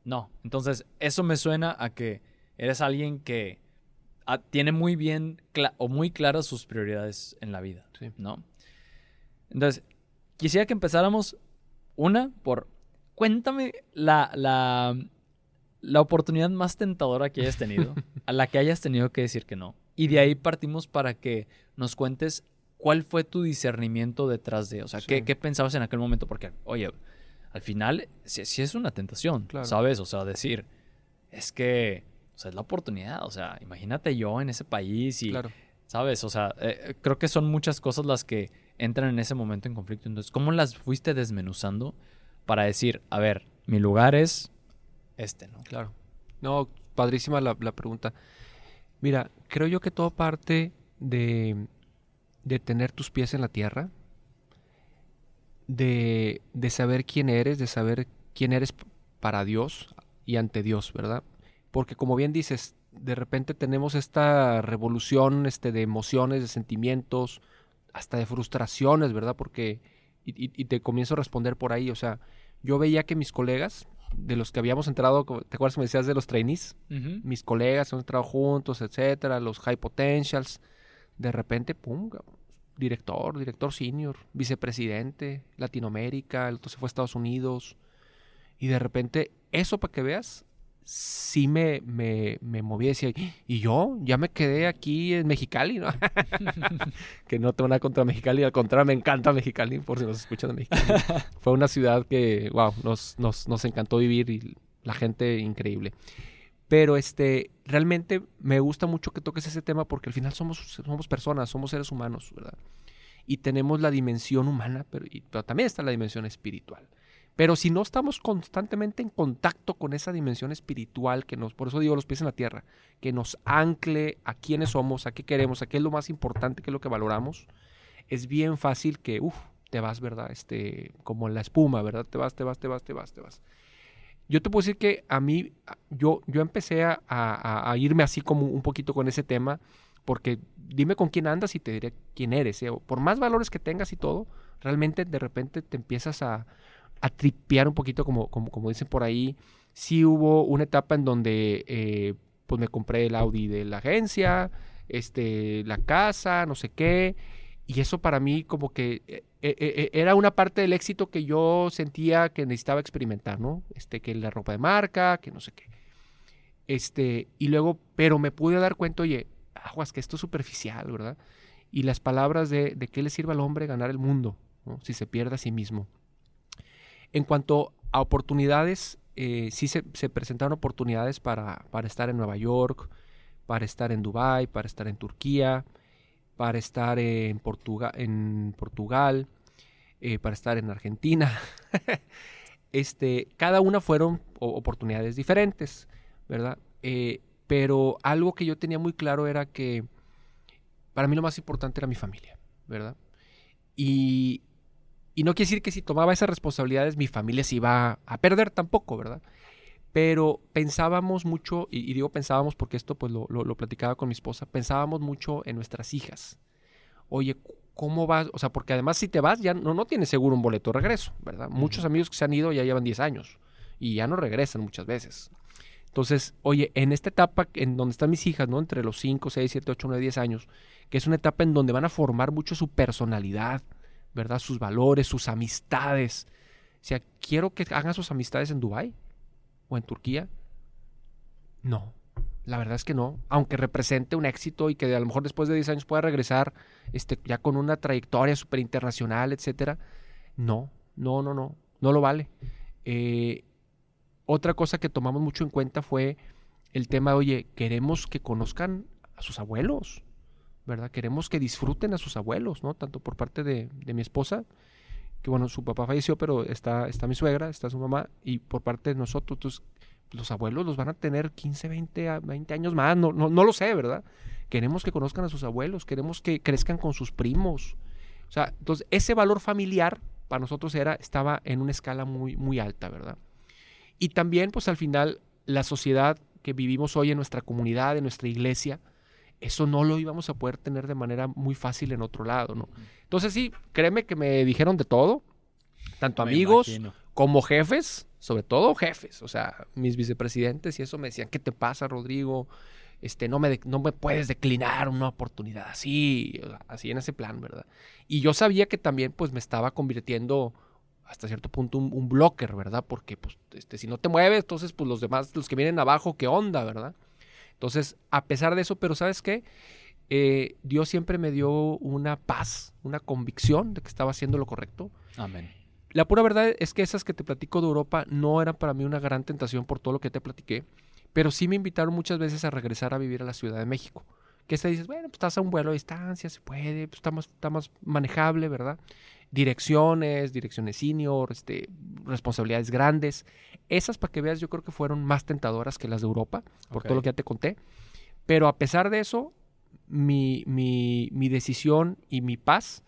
Speaker 2: no. Entonces, eso me suena a que eres alguien que tiene muy bien o muy claras sus prioridades en la vida,
Speaker 3: Sí.
Speaker 2: ¿no? Entonces, quisiera que empezáramos una por, cuéntame la, la, la oportunidad más tentadora que hayas tenido, a la que hayas tenido que decir que no. Y de ahí partimos para que nos cuentes cuál fue tu discernimiento detrás de, o sea, ¿qué, qué pensabas en aquel momento? Porque, oye, al final sí, sí es una tentación,
Speaker 3: Claro.
Speaker 2: ¿sabes? O sea, decir, es que, o sea, es la oportunidad, o sea, imagínate yo en ese país y,
Speaker 3: Claro.
Speaker 2: ¿sabes? O sea, eh, creo que son muchas cosas las que entran en ese momento en conflicto. Entonces, ¿cómo las fuiste desmenuzando para decir, a ver, mi lugar es este, ¿no?
Speaker 3: Claro. No, padrísima la, pregunta. Mira, creo yo que todo parte de, de tener tus pies en la tierra, de, de saber quién eres, de saber quién eres para Dios y ante Dios, ¿verdad? Porque como bien dices, de repente tenemos esta revolución este, de emociones, de sentimientos, hasta de frustraciones, ¿verdad? Porque, y, y- y te comienzo a responder por ahí, o sea, yo veía que mis colegas, de los que habíamos entrado, ¿te acuerdas que me decías de los trainees? Mis colegas hemos entrado juntos, etcétera, los high potentials, de repente, pum, director, director senior, vicepresidente, Latinoamérica, el otro se fue a Estados Unidos, y de repente, eso para que veas, sí me, me, me moví y decía, y yo ya me quedé aquí en Mexicali, ¿no? que no tengo nada contra Mexicali, al contrario, me encanta Mexicali, por si nos escuchan de Mexicali. Fue una ciudad que, wow, nos, nos, nos encantó vivir y la gente increíble. Pero este, realmente me gusta mucho que toques ese tema porque al final somos, somos personas, somos seres humanos, ¿verdad? Y tenemos la dimensión humana, pero, y- pero también está la dimensión espiritual. Pero si no estamos constantemente en contacto con esa dimensión espiritual que nos, por eso digo los pies en la tierra, que nos ancle a quiénes somos, a qué queremos, a qué es lo más importante, qué es lo que valoramos, es bien fácil que, te vas, ¿verdad? Este, como en la espuma, ¿verdad? Te vas, te vas, te vas, te vas, te vas. Yo te puedo decir que a mí, yo, yo empecé a, a- a irme así como un poquito con ese tema, porque dime con quién andas y te diré quién eres. ¿eh? Por más valores que tengas y todo, realmente de repente te empiezas a, a tripear un poquito, como, como, dicen por ahí. Sí hubo una etapa en donde eh, pues me compré el Audi de la agencia, este, la casa, no sé qué. Y eso para mí como que eh, eh, era una parte del éxito que yo sentía que necesitaba experimentar, ¿no? Este, que la ropa de marca, que no sé qué. Este, y luego, pero me pude dar cuenta, oye, aguas, que esto es superficial, ¿verdad? Y las palabras de, de qué le sirve al hombre ganar el mundo, ¿no? Si se pierde a sí mismo. En cuanto a oportunidades, eh, sí se, se presentaron oportunidades para, para estar en Nueva York, para estar en Dubái, para estar en Turquía, para estar en, Portuga- en Portugal, eh, para estar en Argentina. este, cada una fueron oportunidades diferentes, ¿verdad? Eh, pero algo que yo tenía muy claro era que para mí lo más importante era mi familia, ¿verdad? Y, y no quiere decir que si tomaba esas responsabilidades mi familia se iba a perder tampoco, ¿verdad? Pero pensábamos mucho, y, y digo pensábamos porque esto pues lo, lo- lo platicaba con mi esposa, pensábamos mucho en nuestras hijas. Oye, ¿cómo vas? O sea, porque además si te vas ya no, no tienes seguro un boleto de regreso, ¿verdad? Muchos amigos que se han ido ya llevan 10 años y ya no regresan muchas veces. Entonces, oye, en esta etapa en donde están mis hijas, ¿no? Entre los 5, 6, 7, 8, 9, 10 años, que es una etapa en donde van a formar mucho su personalidad, ¿verdad? Sus valores, sus amistades. O sea, quiero que hagan sus amistades en Dubái o en Turquía. No, la verdad es que no. Aunque represente un éxito y que a lo mejor después de 10 años pueda regresar este, ya con una trayectoria súper internacional, etcétera. No, no, no, no, no lo vale. Eh, otra cosa que tomamos mucho en cuenta fue el tema, oye, queremos que conozcan a sus abuelos, ¿verdad? Queremos que disfruten a sus abuelos, ¿no? Tanto por parte de, de mi esposa, que bueno, su papá falleció, pero está, está mi suegra, está su mamá, y por parte de nosotros, entonces, los abuelos los van a tener 15, 20, a 20 años más, no, no, no lo sé, ¿verdad? Queremos que conozcan a sus abuelos, queremos que crezcan con sus primos. O sea, entonces, ese valor familiar para nosotros era, estaba en una escala muy, muy alta, ¿verdad? Y también, pues al final, la sociedad que vivimos hoy en nuestra comunidad, en nuestra iglesia, eso no lo íbamos a poder tener de manera muy fácil en otro lado, ¿no? Entonces sí, créeme que me dijeron de todo, tanto
Speaker 2: Me
Speaker 3: amigos
Speaker 2: imagino.
Speaker 3: como jefes, sobre todo jefes, o sea, mis vicepresidentes y eso me decían, ¿qué te pasa, Rodrigo? Este, no me, de- no me puedes declinar una oportunidad así, o sea, así en ese plan, ¿verdad? Y yo sabía que también pues me estaba convirtiendo hasta cierto punto un, un blocker, ¿verdad? Porque pues este, si no te mueves, entonces pues los demás, los que vienen abajo, ¿qué onda, verdad? Entonces, a pesar de eso, pero ¿sabes qué? Eh, Dios siempre me dio una paz, una convicción de que estaba haciendo lo correcto.
Speaker 2: Amén.
Speaker 3: la pura verdad es que esas que te platico de Europa no eran para mí una gran tentación por todo lo que te platiqué, pero sí me invitaron muchas veces a regresar a vivir a la Ciudad de México. Que se dices, bueno, pues estás a un vuelo a distancia, se puede, pues está más, está más manejable, ¿verdad? Direcciones, direcciones senior, este, responsabilidades grandes. Esas, para que veas, yo creo que fueron más tentadoras que las de Europa, por todo
Speaker 2: Ok.
Speaker 3: lo que ya te conté. Pero a pesar de eso, mi, mi, mi decisión y mi paz,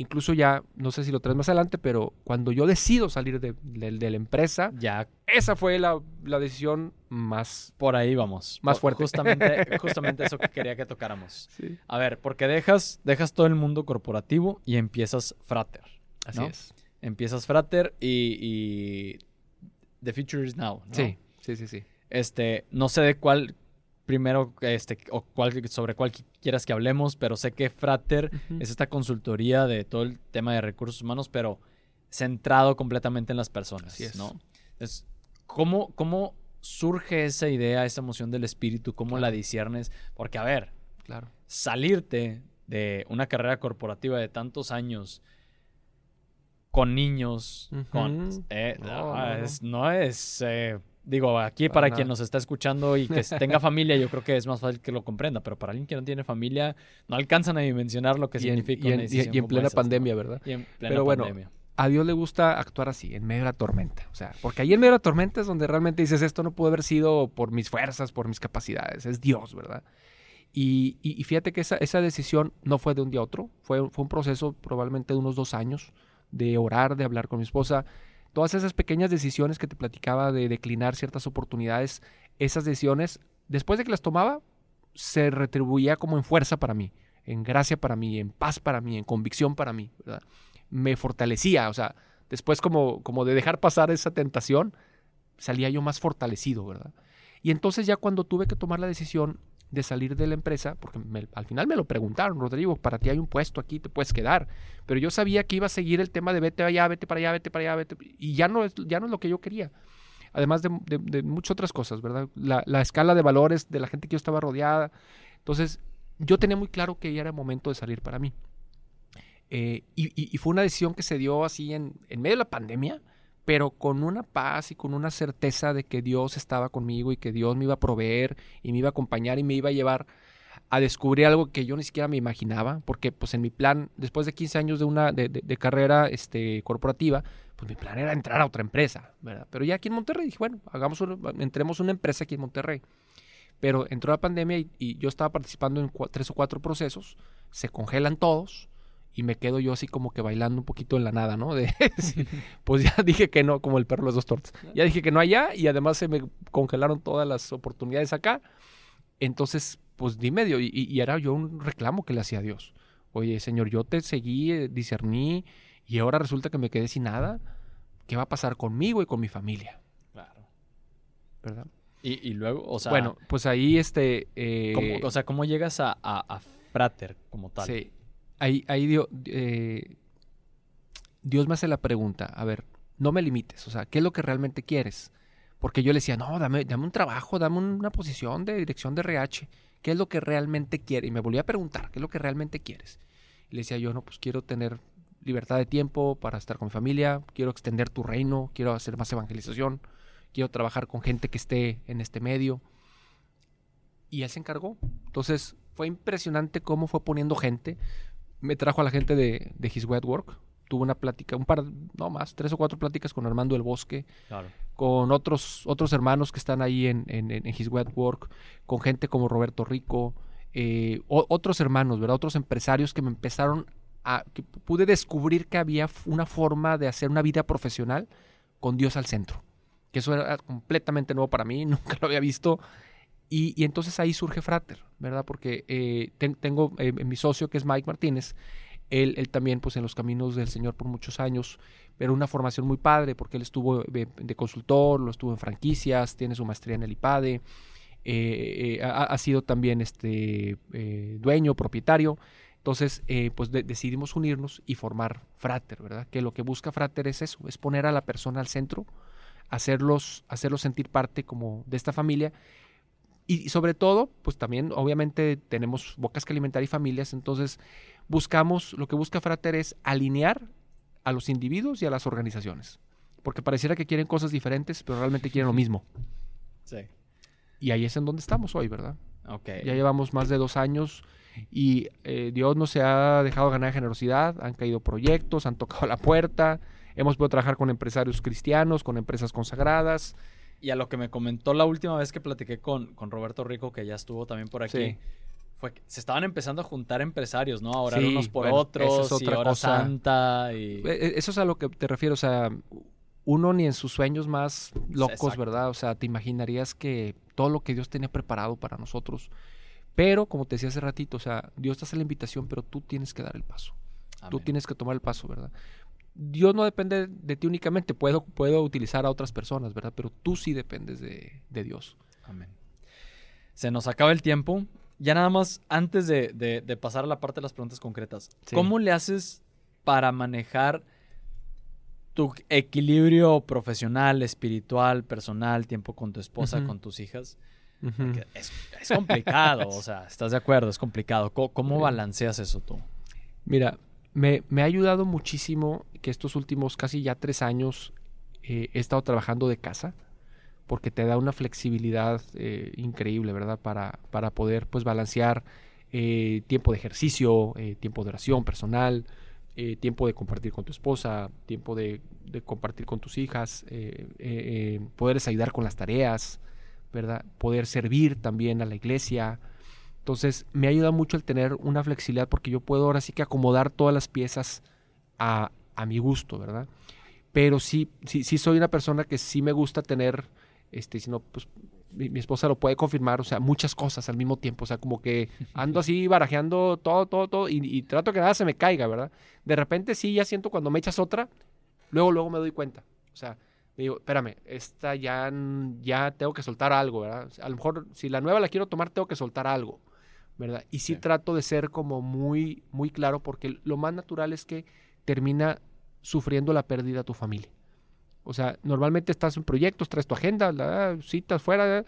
Speaker 3: incluso ya, no sé si lo traes más adelante, pero cuando yo decido salir de, de- de la empresa,
Speaker 2: Ya
Speaker 3: esa fue la, la decisión más...
Speaker 2: por ahí vamos.
Speaker 3: Más
Speaker 2: Por-
Speaker 3: fuerte.
Speaker 2: Justamente, justamente eso que quería que tocáramos. A ver, porque dejas, dejas todo el mundo corporativo y empiezas Frater.
Speaker 3: Así
Speaker 2: ¿no?
Speaker 3: es.
Speaker 2: Empiezas Frater y, y The Future is Now. ¿no?
Speaker 3: Sí, sí, sí, sí.
Speaker 2: Este, no sé de cuál primero, este, o cuál, sobre cuál qui- quieras que hablemos, pero sé que Frater es esta consultoría de todo el tema de recursos humanos, pero centrado completamente en las personas,
Speaker 3: Así es.
Speaker 2: ¿no? Entonces, ¿cómo, ¿cómo surge esa idea, esa emoción del espíritu? ¿Cómo la disiernes? Porque, a ver,
Speaker 3: Claro.
Speaker 2: salirte de una carrera corporativa de tantos años con niños, con... Eh,
Speaker 3: No,
Speaker 2: no,
Speaker 3: no, no.
Speaker 2: es, no es, eh, digo, aquí
Speaker 3: Para
Speaker 2: quien nos está escuchando y que tenga familia, yo creo que es más fácil que lo comprenda, pero para alguien que no tiene familia, no alcanzan a dimensionar lo que
Speaker 3: Y en,
Speaker 2: significa
Speaker 3: y en-
Speaker 2: una
Speaker 3: y-
Speaker 2: decisión
Speaker 3: y en plena
Speaker 2: esas, ¿no?
Speaker 3: pandemia, ¿verdad?
Speaker 2: Y en plena
Speaker 3: Pero bueno. A Dios le gusta actuar así, en medio de la tormenta. O sea, porque ahí en medio de la tormenta es donde realmente dices, esto no pudo haber sido por mis fuerzas, por mis capacidades, es Dios, ¿verdad? Y, y- y fíjate que esa, esa decisión no fue de un día a otro, fue, fue un proceso probablemente de unos dos años de orar, de hablar con mi esposa. Todas esas pequeñas decisiones que te platicaba de declinar ciertas oportunidades, esas decisiones, después de que las tomaba, se retribuía como en fuerza para mí, en gracia para mí, en paz para mí, en convicción para mí. Me fortalecía, o sea, después como, como de dejar pasar esa tentación, salía yo más fortalecido, ¿verdad? Y entonces ya cuando tuve que tomar la decisión de salir de la empresa, porque al final me lo preguntaron, Rodrigo, para ti hay un puesto aquí, te puedes quedar, pero yo sabía que iba a seguir el tema de vete allá, vete para allá, vete para allá, vete, y ya no es, ya no es lo que yo quería. Además de, de- muchas otras cosas, ¿verdad? La, la escala de valores de la gente que yo estaba rodeada. Entonces, yo tenía muy claro que ya era momento de salir para mí. Eh, y, fue una decisión que se dio así en medio de la pandemia, pero con una paz y con una certeza de que Dios estaba conmigo y que Dios me iba a proveer y me iba a acompañar y me iba a llevar a descubrir algo que yo ni siquiera me imaginaba, porque pues en mi plan, después de 15 años de una de, carrera este, corporativa, pues mi plan era entrar a otra empresa, ¿verdad? Pero ya aquí en Monterrey dije, bueno, hagamos una- entremos una empresa aquí en Monterrey. Pero entró la pandemia y, yo estaba participando en tres o cuatro procesos, se congelan todos y me quedo yo así como que bailando un poquito en la nada, ¿no? De, pues ya dije que no, como el perro de las dos tortas. Ya dije que no allá y además se me congelaron todas las oportunidades acá. Entonces, pues di medio y, era yo un reclamo que le hacía a Dios. Oye, Señor, yo te seguí, eh, discerní y ahora resulta que me quedé sin nada. ¿Qué va a pasar conmigo y con mi familia?
Speaker 2: Claro.
Speaker 3: ¿Verdad?
Speaker 2: Y, y luego, o sea,
Speaker 3: bueno, pues ahí este... eh,
Speaker 2: ¿cómo, o sea, ¿cómo llegas a, a, a Frater como tal?
Speaker 3: Sí. Ahí, eh, Dios me hace la pregunta, a ver, no me limites, o sea, ¿qué es lo que realmente quieres? Porque yo le decía, no, dame, dame un trabajo, dame una posición de dirección de RH, ¿qué es lo que realmente quieres? Y me volvía a preguntar, ¿qué es lo que realmente quieres? Y le decía yo, no, pues quiero tener libertad de tiempo para estar con mi familia, quiero extender tu reino, quiero hacer más evangelización, quiero trabajar con gente que esté en este medio. Y él se encargó. Entonces fue impresionante cómo fue poniendo gente. Me trajo a la gente de, de His Wet Work. Tuve una plática, un par, no más, tres o cuatro pláticas con Armando del Bosque,
Speaker 2: Claro.
Speaker 3: con otros, otros hermanos que están ahí en, en, en His Wet Work, con gente como Roberto Rico, eh, o- otros hermanos, ¿verdad? Otros empresarios que me empezaron a, que pude descubrir que había una forma de hacer una vida profesional con Dios al centro. Que eso era completamente nuevo para mí, nunca lo había visto. Y, y entonces ahí surge Frater, ¿verdad? Porque eh, ten- tengo eh, mi socio que es Mike Martínez, él, él también pues en los caminos del Señor por muchos años, pero una formación muy padre porque él estuvo de, de consultor, lo estuvo en franquicias, tiene su maestría en el IPADE, eh, eh, ha, sido también este eh, dueño, propietario. Entonces, eh, pues de- decidimos unirnos y formar Frater, ¿verdad? Que lo que busca Frater es eso, es poner a la persona al centro, hacerlos, hacerlos sentir parte como de esta familia y, sobre todo, pues también obviamente tenemos bocas que alimentar y familias, entonces buscamos, lo que busca Frater es alinear a los individuos y a las organizaciones. Porque pareciera que quieren cosas diferentes, pero realmente quieren lo mismo.
Speaker 2: Sí.
Speaker 3: Y ahí es en donde estamos hoy, ¿verdad?
Speaker 2: Ok.
Speaker 3: Ya llevamos más de dos años y eh, Dios no se ha dejado ganar generosidad, han caído proyectos, han tocado la puerta, hemos podido trabajar con empresarios cristianos, con empresas consagradas.
Speaker 2: Y a lo que me comentó la última vez que platiqué con, con Roberto Rico, que ya estuvo también por aquí,
Speaker 3: Sí.
Speaker 2: fue que se estaban empezando a juntar empresarios, ¿no? A orar
Speaker 3: Sí,
Speaker 2: unos por
Speaker 3: bueno,
Speaker 2: otros,
Speaker 3: es
Speaker 2: y
Speaker 3: otra cosa.
Speaker 2: santa, y...
Speaker 3: Eh, eh, Eso es a lo que te refiero, o sea, uno ni en sus sueños más locos,
Speaker 2: Exacto.
Speaker 3: ¿verdad? O sea, te imaginarías que todo lo que Dios tenía preparado para nosotros. Pero, como te decía hace ratito, o sea, Dios te hace la invitación, pero tú tienes que dar el paso. Tú tienes que tomar el paso, ¿verdad? Dios no depende de ti únicamente, puedo, puedo utilizar a otras personas, ¿verdad? Pero tú sí dependes de, de Dios.
Speaker 2: Amén. Se nos acaba el tiempo. Ya nada más, antes de, de- de pasar a la parte de las preguntas concretas,
Speaker 3: Sí.
Speaker 2: ¿cómo le haces para manejar tu equilibrio profesional, espiritual, personal, tiempo con tu esposa, con tus hijas? Es, es complicado, o sea, ¿estás de acuerdo? Es complicado. ¿Cómo, cómo balanceas eso tú?
Speaker 3: Mira, me, me ha ayudado muchísimo que estos últimos casi ya tres años eh, he estado trabajando de casa porque te da una flexibilidad eh, increíble, ¿verdad? Para, para poder pues balancear eh, tiempo de ejercicio, eh, tiempo de oración personal, tiempo de compartir con tu esposa, tiempo de, compartir con tus hijas, poderles ayudar con las tareas, ¿verdad? Poder servir también a la iglesia. Entonces me ayuda mucho el tener una flexibilidad porque yo puedo ahora sí que acomodar todas las piezas a, a mi gusto, ¿verdad? Pero sí, sí, sí soy una persona que sí me gusta tener, este, si no, pues mi, mi esposa lo puede confirmar, o sea, muchas cosas al mismo tiempo, o sea, como que ando así barajeando todo, todo, todo y, y trato que nada se me caiga, ¿verdad? De repente sí, ya siento cuando me echas otra, luego, luego me doy cuenta, o sea, me digo, espérame, esta ya, ya tengo que soltar algo, ¿verdad? A lo mejor si la nueva la quiero tomar, tengo que soltar algo, ¿verdad? Y sí,
Speaker 2: Sí.
Speaker 3: trato de ser como muy, muy claro porque lo más natural es que termina sufriendo la pérdida tu familia. O sea, normalmente estás en proyectos, traes tu agenda, la, citas fuera,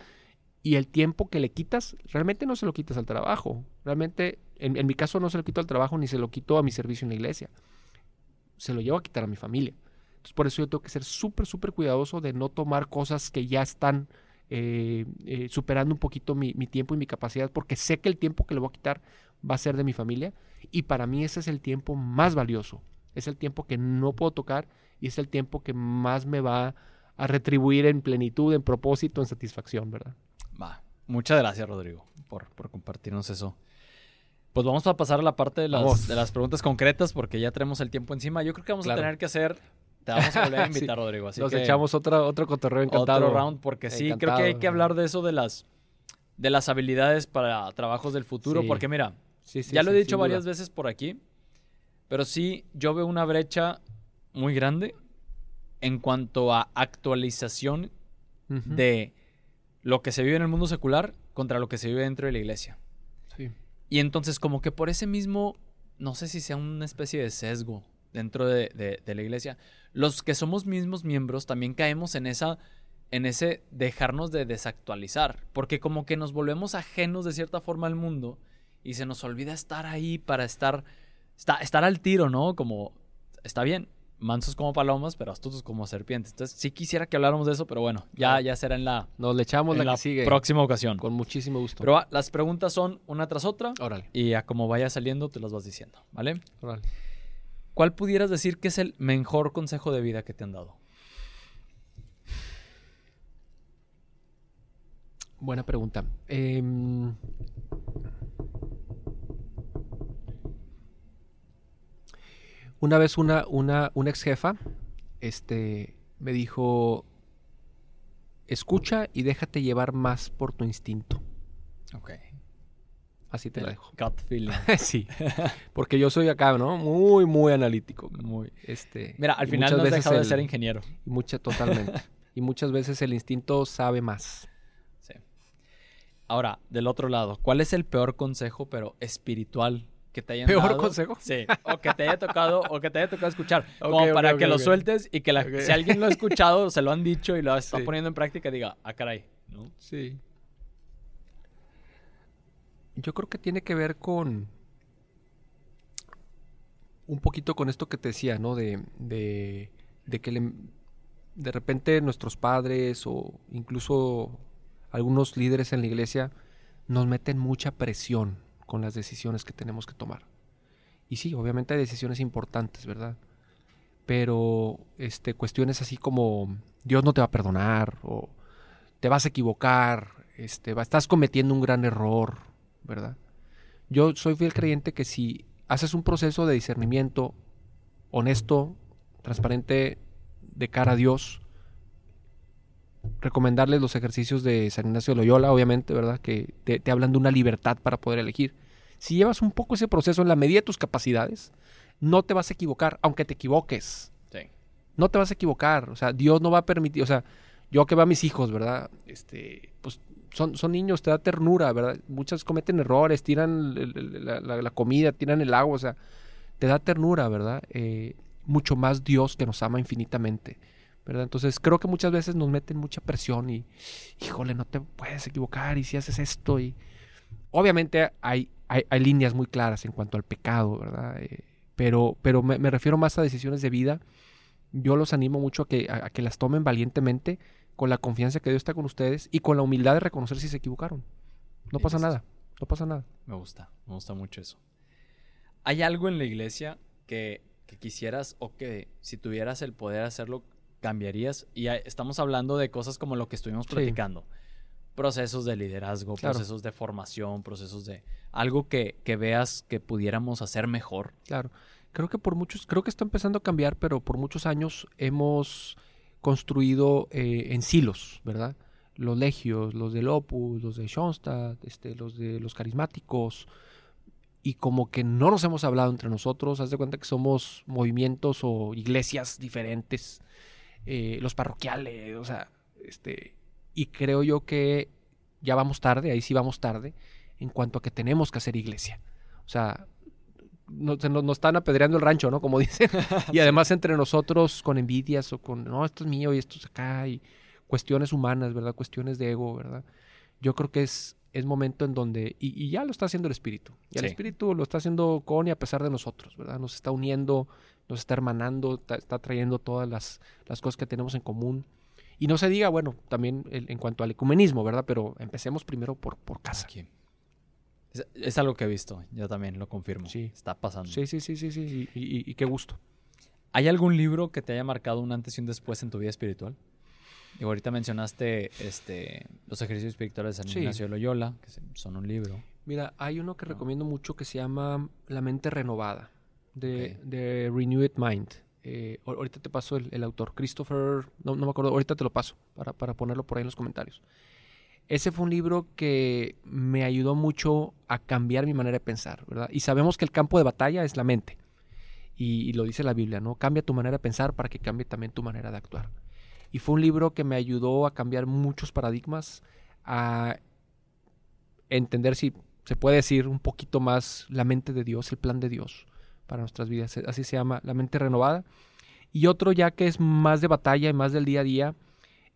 Speaker 3: y el tiempo que le quitas, realmente no se lo quitas al trabajo. Realmente, en, en mi caso, no se lo quito al trabajo ni se lo quito a mi servicio en la iglesia. Se lo llevo a quitar a mi familia. Entonces, por eso yo tengo que ser súper, súper cuidadoso de no tomar cosas que ya están eh, eh, superando un poquito mi, mi tiempo y mi capacidad, porque sé que el tiempo que le voy a quitar va a ser de mi familia, y para mí ese es el tiempo más valioso. Es el tiempo que no puedo tocar y es el tiempo que más me va a retribuir en plenitud, en propósito, en satisfacción, ¿verdad?
Speaker 2: Va. Muchas gracias, Rodrigo, por, por compartirnos eso. Pues vamos a pasar a la parte de las, de las preguntas concretas porque ya tenemos el tiempo encima. Yo creo que vamos
Speaker 3: Claro.
Speaker 2: a tener que hacer... Te vamos a volver a
Speaker 3: Sí.
Speaker 2: invitar, Rodrigo. Así
Speaker 3: Nos
Speaker 2: que
Speaker 3: echamos otra, otro cotorreo encantado.
Speaker 2: otro round porque sí, creo que hay que hablar de eso de las, de las habilidades para trabajos del futuro.
Speaker 3: Sí.
Speaker 2: Porque mira,
Speaker 3: Sí,
Speaker 2: ya lo he dicho varias
Speaker 3: duda.
Speaker 2: veces por aquí, pero sí yo veo una brecha muy grande en cuanto a actualización
Speaker 3: Ujú.
Speaker 2: de lo que se vive en el mundo secular contra lo que se vive dentro de la iglesia.
Speaker 3: Sí.
Speaker 2: Y entonces como que por ese mismo, no sé si sea una especie de sesgo dentro de, de- de la iglesia, los que somos mismos miembros también caemos en esa en ese dejarnos de desactualizar, porque como que nos volvemos ajenos de cierta forma al mundo y se nos olvida estar ahí para estar esta- estar al tiro, ¿no? Como está bien, mansos como palomas, pero astutos como serpientes. Entonces, sí quisiera que habláramos de eso, pero bueno, ya ya será en la,
Speaker 3: Nos le echamos
Speaker 2: en
Speaker 3: la, que sigue.
Speaker 2: próxima ocasión.
Speaker 3: Con muchísimo gusto.
Speaker 2: Pero las preguntas son una tras otra
Speaker 3: Órale,
Speaker 2: y a como vaya saliendo te las vas diciendo, ¿vale?
Speaker 3: órale.
Speaker 2: ¿Cuál pudieras decir que es el mejor consejo de vida que te han dado?
Speaker 3: Buena pregunta. Em, una vez una, una, una ex jefa este, me dijo, escucha y déjate llevar más por tu instinto.
Speaker 2: Ok.
Speaker 3: Así te la dejo.
Speaker 2: Gut feeling.
Speaker 3: sí, porque yo soy acá, ¿no? Muy, muy analítico.
Speaker 2: Muy.
Speaker 3: Este,
Speaker 2: Mira, al final no has dejado de ser ingeniero.
Speaker 3: mucha, totalmente. y muchas veces el instinto sabe más.
Speaker 2: Sí. Ahora, del otro lado, ¿cuál es el peor consejo, pero espiritual, que te hayan
Speaker 3: ¿Peor
Speaker 2: dado?
Speaker 3: consejo?
Speaker 2: Sí. O que te haya tocado, o que te haya tocado escuchar. Como para que lo sueltes y que la- si alguien lo ha escuchado, se lo han dicho y lo está
Speaker 3: Sí.
Speaker 2: poniendo en práctica, diga, ah, caray. ¿no?
Speaker 3: Sí. Yo creo que tiene que ver con un poquito con esto que te decía, ¿no? De, de, de que le- de repente nuestros padres o incluso algunos líderes en la iglesia nos meten mucha presión con las decisiones que tenemos que tomar. Y sí, obviamente hay decisiones importantes, ¿verdad? Pero este, cuestiones así como Dios no te va a perdonar o te vas a equivocar, este, estás cometiendo un gran error, ¿verdad? Yo soy fiel creyente que si haces un proceso de discernimiento honesto, transparente, de cara a Dios, recomendarles los ejercicios de San Ignacio de Loyola, obviamente, ¿verdad? Que te, te hablan de una libertad para poder elegir. Si llevas un poco ese proceso en la medida de tus capacidades, no te vas a equivocar, aunque te equivoques.
Speaker 2: Sí.
Speaker 3: No te vas a equivocar. O sea, Dios no va a permitir. O sea, yo que veo a mis hijos, ¿verdad? Este, pues son, son niños, te da ternura, ¿verdad? Muchos cometen errores, tiran la, comida, tiran el agua, o sea, te da ternura, ¿verdad? Eh, mucho más Dios que nos ama infinitamente, ¿verdad? Entonces creo que muchas veces nos meten mucha presión y, híjole, no te puedes equivocar y si haces esto y... Obviamente hay, hay, hay líneas muy claras en cuanto al pecado, ¿verdad? Eh, pero pero me, refiero más a decisiones de vida. Yo los animo mucho a que, a que las tomen valientemente, con la confianza que Dios está con ustedes y con la humildad de reconocer si se equivocaron. No pasa nada, no pasa nada.
Speaker 2: Me gusta, me gusta mucho eso. ¿Hay algo en la iglesia que, que quisieras o que si tuvieras el poder hacerlo, cambiarías? Y hay- estamos hablando de cosas como lo que estuvimos
Speaker 3: Sí.
Speaker 2: platicando. Procesos de liderazgo,
Speaker 3: Claro.
Speaker 2: procesos de formación, procesos de algo que, que veas que pudiéramos hacer mejor.
Speaker 3: Claro. Creo que por muchos, creo que está empezando a cambiar, pero por muchos años hemos construido eh, en silos, ¿verdad? Los legios, los del Opus, los de Schoenstatt, este, los de los carismáticos, y como que no nos hemos hablado entre nosotros, haz de cuenta que somos movimientos o iglesias diferentes, eh, los parroquiales, o sea, este, y creo yo que ya vamos tarde, ahí sí vamos tarde, en cuanto a que tenemos que hacer iglesia. O sea, no- se nos, nos están apedreando el rancho, ¿no? Como dicen. Y además entre nosotros con envidias o con, no, esto es mío y esto es acá, y cuestiones humanas, ¿verdad? Cuestiones de ego, ¿verdad? Yo creo que es, es momento en donde, y, y ya lo está haciendo el Espíritu. Y el. Espíritu lo está haciendo con y a pesar de nosotros, ¿verdad? Nos está uniendo, nos está hermanando, está trayendo todas las, las cosas que tenemos en común. Y no se diga, bueno, también el- en cuanto al ecumenismo, ¿verdad? Pero empecemos primero por, por casa.
Speaker 2: Aquí. Es, es algo que he visto, yo también lo confirmo.
Speaker 3: Sí.
Speaker 2: Está pasando.
Speaker 3: Sí, sí, sí, sí, sí. Y, y- y qué gusto.
Speaker 2: ¿Hay algún libro que te haya marcado un antes y un después en tu vida espiritual? Digo, ahorita mencionaste este, los ejercicios espirituales de San
Speaker 3: Sí.
Speaker 2: Ignacio de Loyola, que son un libro.
Speaker 3: Mira, hay uno que
Speaker 2: No.
Speaker 3: recomiendo mucho que se llama La mente renovada, de,
Speaker 2: Ok.
Speaker 3: de Renewed Mind. Eh, ahor- ahorita te paso el, el autor, Christopher, no, no me acuerdo, ahorita te lo paso para, para ponerlo por ahí en los comentarios. Ese fue un libro que me ayudó mucho a cambiar mi manera de pensar, ¿verdad? Y sabemos que el campo de batalla es la mente. Y, lo dice la Biblia, ¿no? Cambia tu manera de pensar para que cambie también tu manera de actuar. Y fue un libro que me ayudó a cambiar muchos paradigmas, a entender si se puede decir un poquito más la mente de Dios, el plan de Dios para nuestras vidas. Así se llama, la mente renovada. Y otro ya que es más de batalla y más del día a día,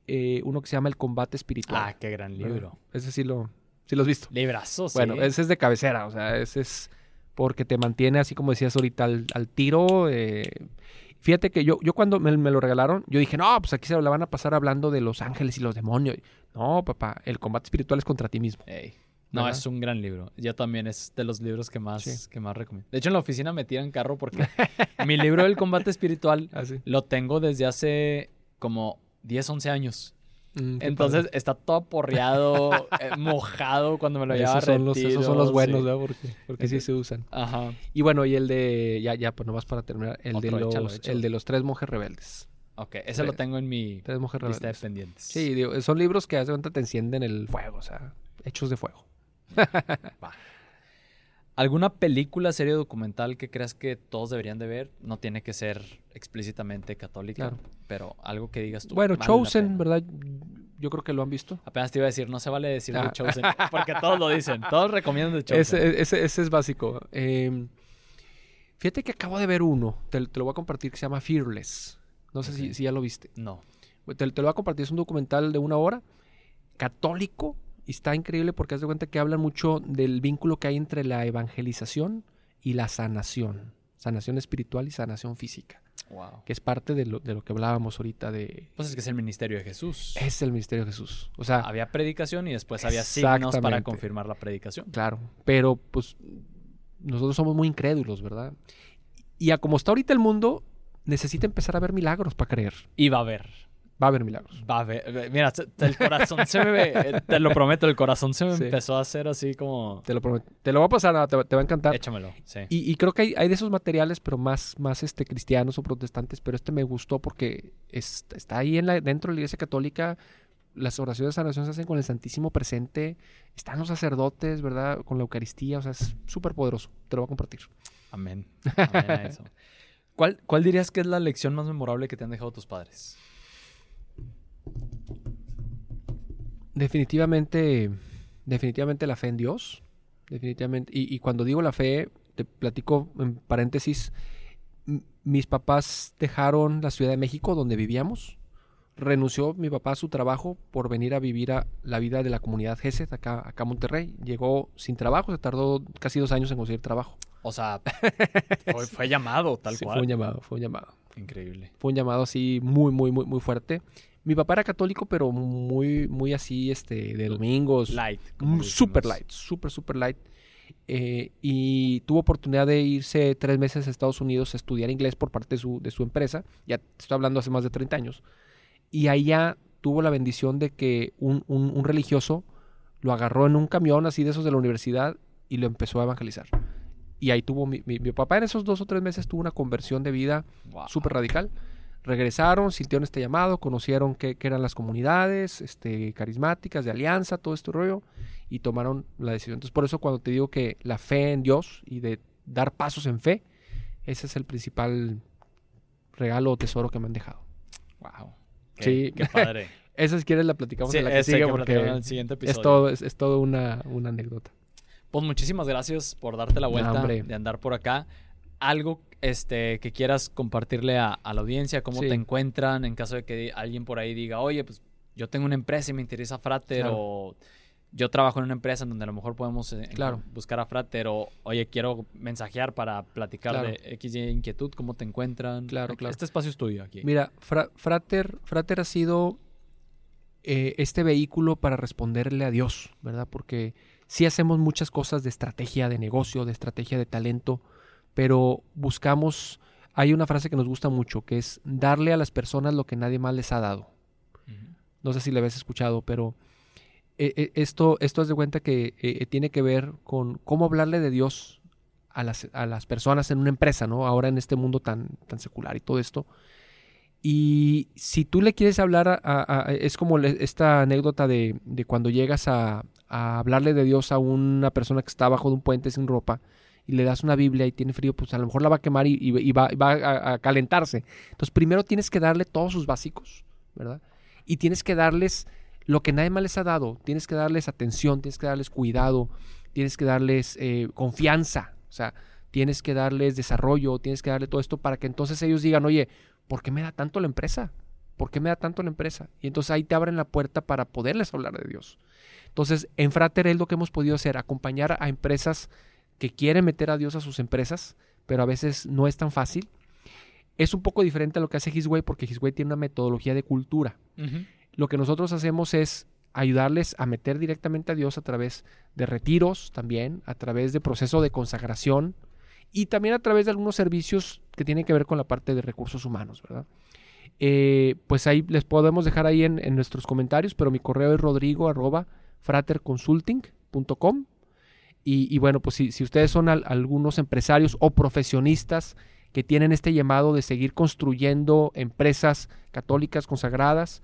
Speaker 3: eh, uno que se llama el combate espiritual.
Speaker 2: Ah, qué gran libro.
Speaker 3: Ese sí lo, sí lo has visto.
Speaker 2: Librazo, sí.
Speaker 3: Bueno, ese es de cabecera, o sea, ese es porque te mantiene, así como decías ahorita, al, al tiro. eh, Fíjate que yo, yo cuando me, me lo regalaron, yo dije, no, pues aquí se la van a pasar hablando de los ángeles y los demonios. No, papá, el combate espiritual es contra ti mismo.
Speaker 2: Ey. No,
Speaker 3: ¿Verdad?
Speaker 2: es un gran libro. Yo también es de los libros que más,
Speaker 3: Sí.
Speaker 2: que más recomiendo. De hecho, en la oficina me tiran carro porque mi libro del combate espiritual
Speaker 3: Así.
Speaker 2: lo tengo desde hace como 10, 11 años.
Speaker 3: Mm,
Speaker 2: Entonces
Speaker 3: padre.
Speaker 2: está todo porreado, eh, mojado cuando me lo llevaba
Speaker 3: esos, son los, esos son los buenos,
Speaker 2: sí.
Speaker 3: ¿verdad? Porque, porque sí se usan.
Speaker 2: Ajá.
Speaker 3: Y bueno, y el de, ya, ya, pues nomás para terminar, el, de los,
Speaker 2: échalo, échalo.
Speaker 3: el de los tres monjes rebeldes.
Speaker 2: Ok, ese lo tengo en mi
Speaker 3: Tres monjes
Speaker 2: lista de
Speaker 3: rebeldes.
Speaker 2: pendientes.
Speaker 3: Sí, digo, son libros que cuenta te encienden el fuego, o sea, hechos de fuego.
Speaker 2: ¿Alguna película, serie documental que creas que todos deberían de ver? No tiene que ser explícitamente católica,
Speaker 3: Claro.
Speaker 2: pero algo que digas tú.
Speaker 3: Bueno,
Speaker 2: vale
Speaker 3: Chosen. ¿verdad? Yo creo que lo han visto.
Speaker 2: Apenas te iba a decir, no se vale decir de
Speaker 3: Ah.
Speaker 2: Chosen, porque todos lo dicen, todos recomiendan de Chosen.
Speaker 3: Ese, ese, ese es básico. Eh, fíjate que acabo de ver uno, te, te lo voy a compartir, que se llama Fearless. No sé si, ya lo viste.
Speaker 2: No.
Speaker 3: Te, te lo voy a compartir, es un documental de una hora, católico, y está increíble porque haz de cuenta que hablan mucho del vínculo que hay entre la evangelización y la sanación. sanación espiritual y sanación física,
Speaker 2: Wow.
Speaker 3: que es parte de lo, de lo que hablábamos ahorita de...
Speaker 2: Pues es que es el ministerio de Jesús.
Speaker 3: Es el ministerio de Jesús. O sea,
Speaker 2: Había predicación y después había signos para confirmar la predicación.
Speaker 3: Claro, pero pues nosotros somos muy incrédulos, ¿verdad? Y a como está ahorita el mundo, necesita empezar a ver milagros para creer.
Speaker 2: Y va a haber.
Speaker 3: Va a haber milagros.
Speaker 2: Va a haber. Mira, el corazón se me. ve- Te lo prometo, el corazón se me
Speaker 3: Sí.
Speaker 2: empezó a hacer así como.
Speaker 3: Te lo prometo. Te lo va a pasar, te, va- te va a encantar.
Speaker 2: Échamelo. Sí.
Speaker 3: Y, y creo que hay, hay de esos materiales, pero más, más este, cristianos o protestantes, pero este me gustó porque es- está ahí en la, dentro de la iglesia católica. Las oraciones de sanación se hacen con el Santísimo presente. Están los sacerdotes, ¿verdad? Con la Eucaristía. O sea, es súper poderoso. Te lo voy a compartir.
Speaker 2: Amén. Amén a eso. ¿Cuál, ¿Cuál dirías que es la lección más memorable que te han dejado tus padres?
Speaker 3: Definitivamente, definitivamente la fe en Dios. Definitivamente. Y, y cuando digo la fe, te platico en paréntesis. Mis papás dejaron la Ciudad de México donde vivíamos. Renunció mi papá a su trabajo por venir a vivir a la vida de la comunidad GESED acá, acá a Monterrey. Llegó sin trabajo, se tardó casi dos años en conseguir trabajo.
Speaker 2: O sea, fue, fue llamado tal
Speaker 3: Sí,
Speaker 2: cual.
Speaker 3: Fue un llamado, fue un llamado.
Speaker 2: Increíble.
Speaker 3: Fue un llamado así muy, muy, muy, muy fuerte. Mi papá era católico, pero muy, muy así, este, de domingos.
Speaker 2: Light.
Speaker 3: Mm,
Speaker 2: decimos.
Speaker 3: light, super, super light. Eh, y tuvo oportunidad de irse tres meses a Estados Unidos a estudiar inglés por parte de su, de su empresa. Ya te estoy hablando hace más de 30 años. Y allá tuvo la bendición de que un, un- un religioso lo agarró en un camión así de esos de la universidad y lo empezó a evangelizar. Y ahí tuvo mi, mi- mi papá en esos dos o tres meses tuvo una conversión de vida
Speaker 2: Wow.
Speaker 3: súper radical. Regresaron, sintieron este llamado, conocieron qué, eran las comunidades este, carismáticas, de alianza, todo este rollo, y tomaron la decisión. Entonces, por eso cuando te digo que la fe en Dios y de dar pasos en fe, ese es el principal regalo o tesoro que me han dejado.
Speaker 2: Wow. Qué,
Speaker 3: Sí.
Speaker 2: Qué padre.
Speaker 3: Esa si quieres la platicamos
Speaker 2: Sí,
Speaker 3: en la que sigue
Speaker 2: que
Speaker 3: porque
Speaker 2: platicaremos en el siguiente
Speaker 3: es todo, es, es todo una, una anécdota.
Speaker 2: Pues muchísimas gracias por darte la vuelta, de andar por acá. Algo este, que quieras compartirle a, a la audiencia, cómo
Speaker 3: Sí.
Speaker 2: te encuentran en caso de que alguien por ahí diga, oye, pues yo tengo una empresa y me interesa Frater
Speaker 3: Claro.
Speaker 2: o yo trabajo en una empresa en donde a lo mejor podemos eh,
Speaker 3: Claro.
Speaker 2: buscar a Frater o oye, quiero mensajear para platicar
Speaker 3: Claro.
Speaker 2: de X y inquietud, cómo te encuentran.
Speaker 3: Claro, claro.
Speaker 2: Este espacio es tuyo aquí.
Speaker 3: Mira, Fra- Frater, Frater ha sido eh, este vehículo para responderle a Dios, ¿verdad? Porque sí hacemos muchas cosas de estrategia de negocio, de estrategia de talento, pero buscamos, hay una frase que nos gusta mucho, que es darle a las personas lo que nadie más les ha dado. No sé si le habéis escuchado, pero eh, eh, esto, esto es de cuenta que eh, tiene que ver con cómo hablarle de Dios a las, a las personas en una empresa, ¿no? Ahora en este mundo tan, tan secular y todo esto. Y si tú le quieres hablar, a, a- a- es como le- esta anécdota de, de cuando llegas a, a hablarle de Dios a una persona que está bajo de un puente sin ropa y le das una Biblia y tiene frío, pues a lo mejor la va a quemar y, va, y va a, a calentarse. Entonces primero tienes que darle todos sus básicos, ¿verdad? Y tienes que darles lo que nadie más les ha dado. Tienes que darles atención, tienes que darles cuidado, tienes que darles eh, confianza, o sea, tienes que darles desarrollo, tienes que darle todo esto para que entonces ellos digan, oye, ¿por qué me da tanto la empresa? ¿Por qué me da tanto la empresa? Y entonces ahí te abren la puerta para poderles hablar de Dios. Entonces, en Frater es lo que hemos podido hacer, acompañar a empresas que quieren meter a Dios a sus empresas, pero a veces no es tan fácil. Es un poco diferente a lo que hace His Way porque His Way tiene una metodología de cultura. Lo que nosotros hacemos es ayudarles a meter directamente a Dios a través de retiros también, a través de proceso de consagración y también a través de algunos servicios que tienen que ver con la parte de recursos humanos, ¿verdad? Eh, pues ahí les podemos dejar ahí en, en nuestros comentarios, pero mi correo es rodrigo arroba fraterconsulting.com y, y bueno, pues si, si ustedes son al- algunos empresarios o profesionistas que tienen este llamado de seguir construyendo empresas católicas consagradas,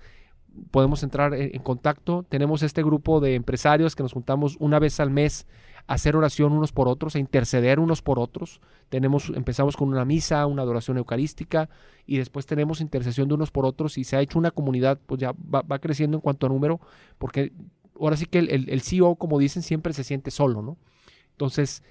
Speaker 3: podemos entrar en, en contacto. Tenemos este grupo de empresarios que nos juntamos una vez al mes a hacer oración unos por otros, a interceder unos por otros. Tenemos, empezamos con una misa, una adoración eucarística y después tenemos intercesión de unos por otros y se ha hecho una comunidad, pues ya va, va creciendo en cuanto a número, porque ahora sí que el, el- el CEO, como dicen, siempre se siente solo, ¿no? Entonces,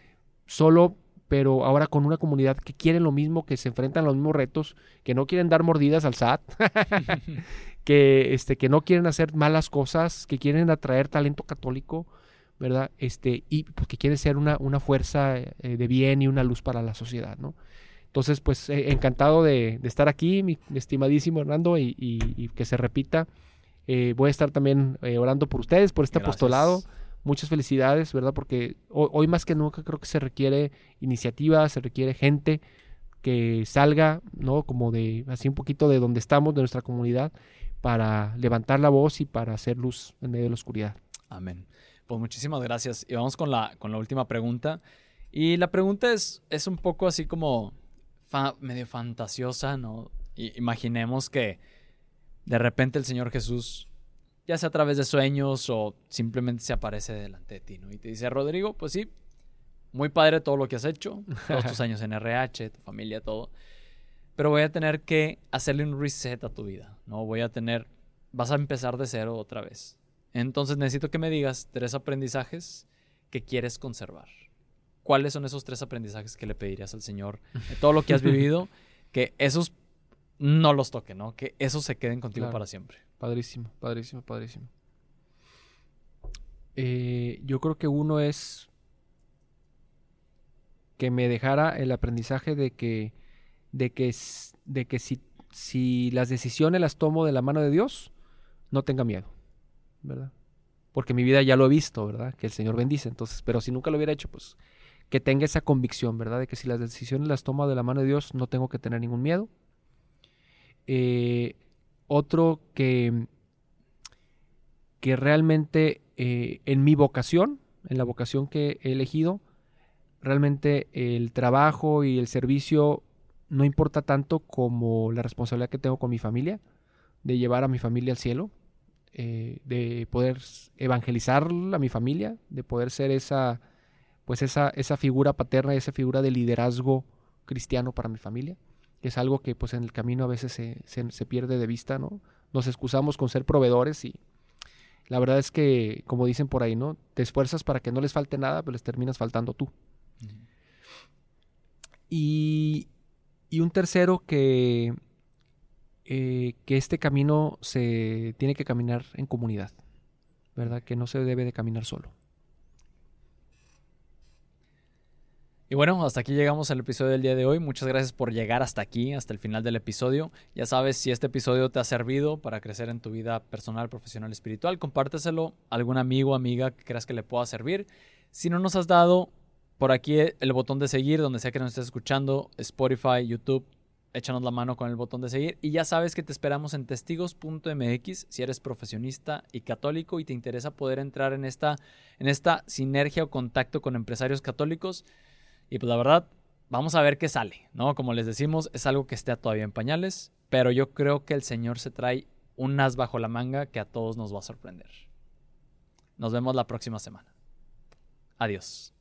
Speaker 3: solo, pero ahora con una comunidad que quieren lo mismo, que se enfrentan a los mismos retos, que no quieren dar mordidas al SAT, que, este, que no quieren hacer malas cosas, que quieren atraer talento católico, ¿verdad? Este, y pues, que quieren ser una, una fuerza eh, de bien y una luz para la sociedad, ¿no? Entonces, pues eh, encantado de, de, estar aquí, mi, estimadísimo Hernando, y, y, y, que se repita. Eh, voy a estar también eh, orando por ustedes, por este Gracias. apostolado. Muchas felicidades, ¿verdad? Porque hoy, hoy, más que nunca creo que se requiere iniciativa, se requiere gente que salga, ¿no? Como de así un poquito de donde estamos, de nuestra comunidad, para levantar la voz y para hacer luz en medio de la oscuridad.
Speaker 2: Amén. Pues muchísimas gracias. Y vamos con la, con la última pregunta. Y la pregunta es, es un poco así como fa medio fantasiosa, ¿no? Y imaginemos que de repente el Señor Jesús, ya sea a través de sueños o simplemente se aparece delante de ti, ¿no? Y te dice, Rodrigo, pues sí, muy padre todo lo que has hecho, todos tus años en RH, tu familia, todo. Pero voy a tener que hacerle un reset a tu vida, ¿no? Voy a tener, vas a empezar de cero otra vez. Entonces necesito que me digas tres aprendizajes que quieres conservar. ¿Cuáles son esos tres aprendizajes que le pedirías al Señor de todo lo que has vivido? que esos no los toquen, ¿no? Que esos se queden contigo
Speaker 3: Claro.
Speaker 2: para siempre.
Speaker 3: Padrísimo, padrísimo, padrísimo. Eh, yo creo que uno es que me dejara el aprendizaje de que, de que, de que si, si las decisiones las tomo de la mano de Dios, no tenga miedo, ¿verdad? Porque mi vida ya lo he visto, ¿verdad? Que el Señor bendice, entonces, pero si nunca lo hubiera hecho, pues que tenga esa convicción, ¿verdad? De que si las decisiones las tomo de la mano de Dios, no tengo que tener ningún miedo. Eh, otro que, que realmente eh, en mi vocación, en la vocación que he elegido, realmente el trabajo y el servicio no importa tanto como la responsabilidad que tengo con mi familia, de llevar a mi familia al cielo, eh, de poder evangelizar a mi familia, de poder ser esa, pues esa, esa figura paterna, esa figura de liderazgo cristiano para mi familia, que es algo que pues en el camino a veces se, se- pierde de vista, ¿no? Nos excusamos con ser proveedores y la verdad es que, como dicen por ahí, ¿no? Te esfuerzas para que no les falte nada, pero les terminas faltando tú. Y, y un tercero que, eh, que este camino se tiene que caminar en comunidad, ¿verdad? Que no se debe de caminar solo.
Speaker 2: Y bueno, hasta aquí llegamos al episodio del día de hoy. Muchas gracias por llegar hasta aquí, hasta el final del episodio. Ya sabes, si este episodio te ha servido para crecer en tu vida personal, profesional, espiritual, compárteselo a algún amigo amiga que creas que le pueda servir. Si no nos has dado por aquí el botón de seguir, donde sea que nos estés escuchando, Spotify, YouTube, échanos la mano con el botón de seguir. Y ya sabes que te esperamos en testigos.mx si eres profesionista y católico y te interesa poder entrar en esta, en esta sinergia o contacto con empresarios católicos. Y pues la verdad, vamos a ver qué sale, ¿no? Como les decimos, es algo que está todavía en pañales, pero yo creo que el Señor se trae un as bajo la manga que a todos nos va a sorprender. Nos vemos la próxima semana. Adiós.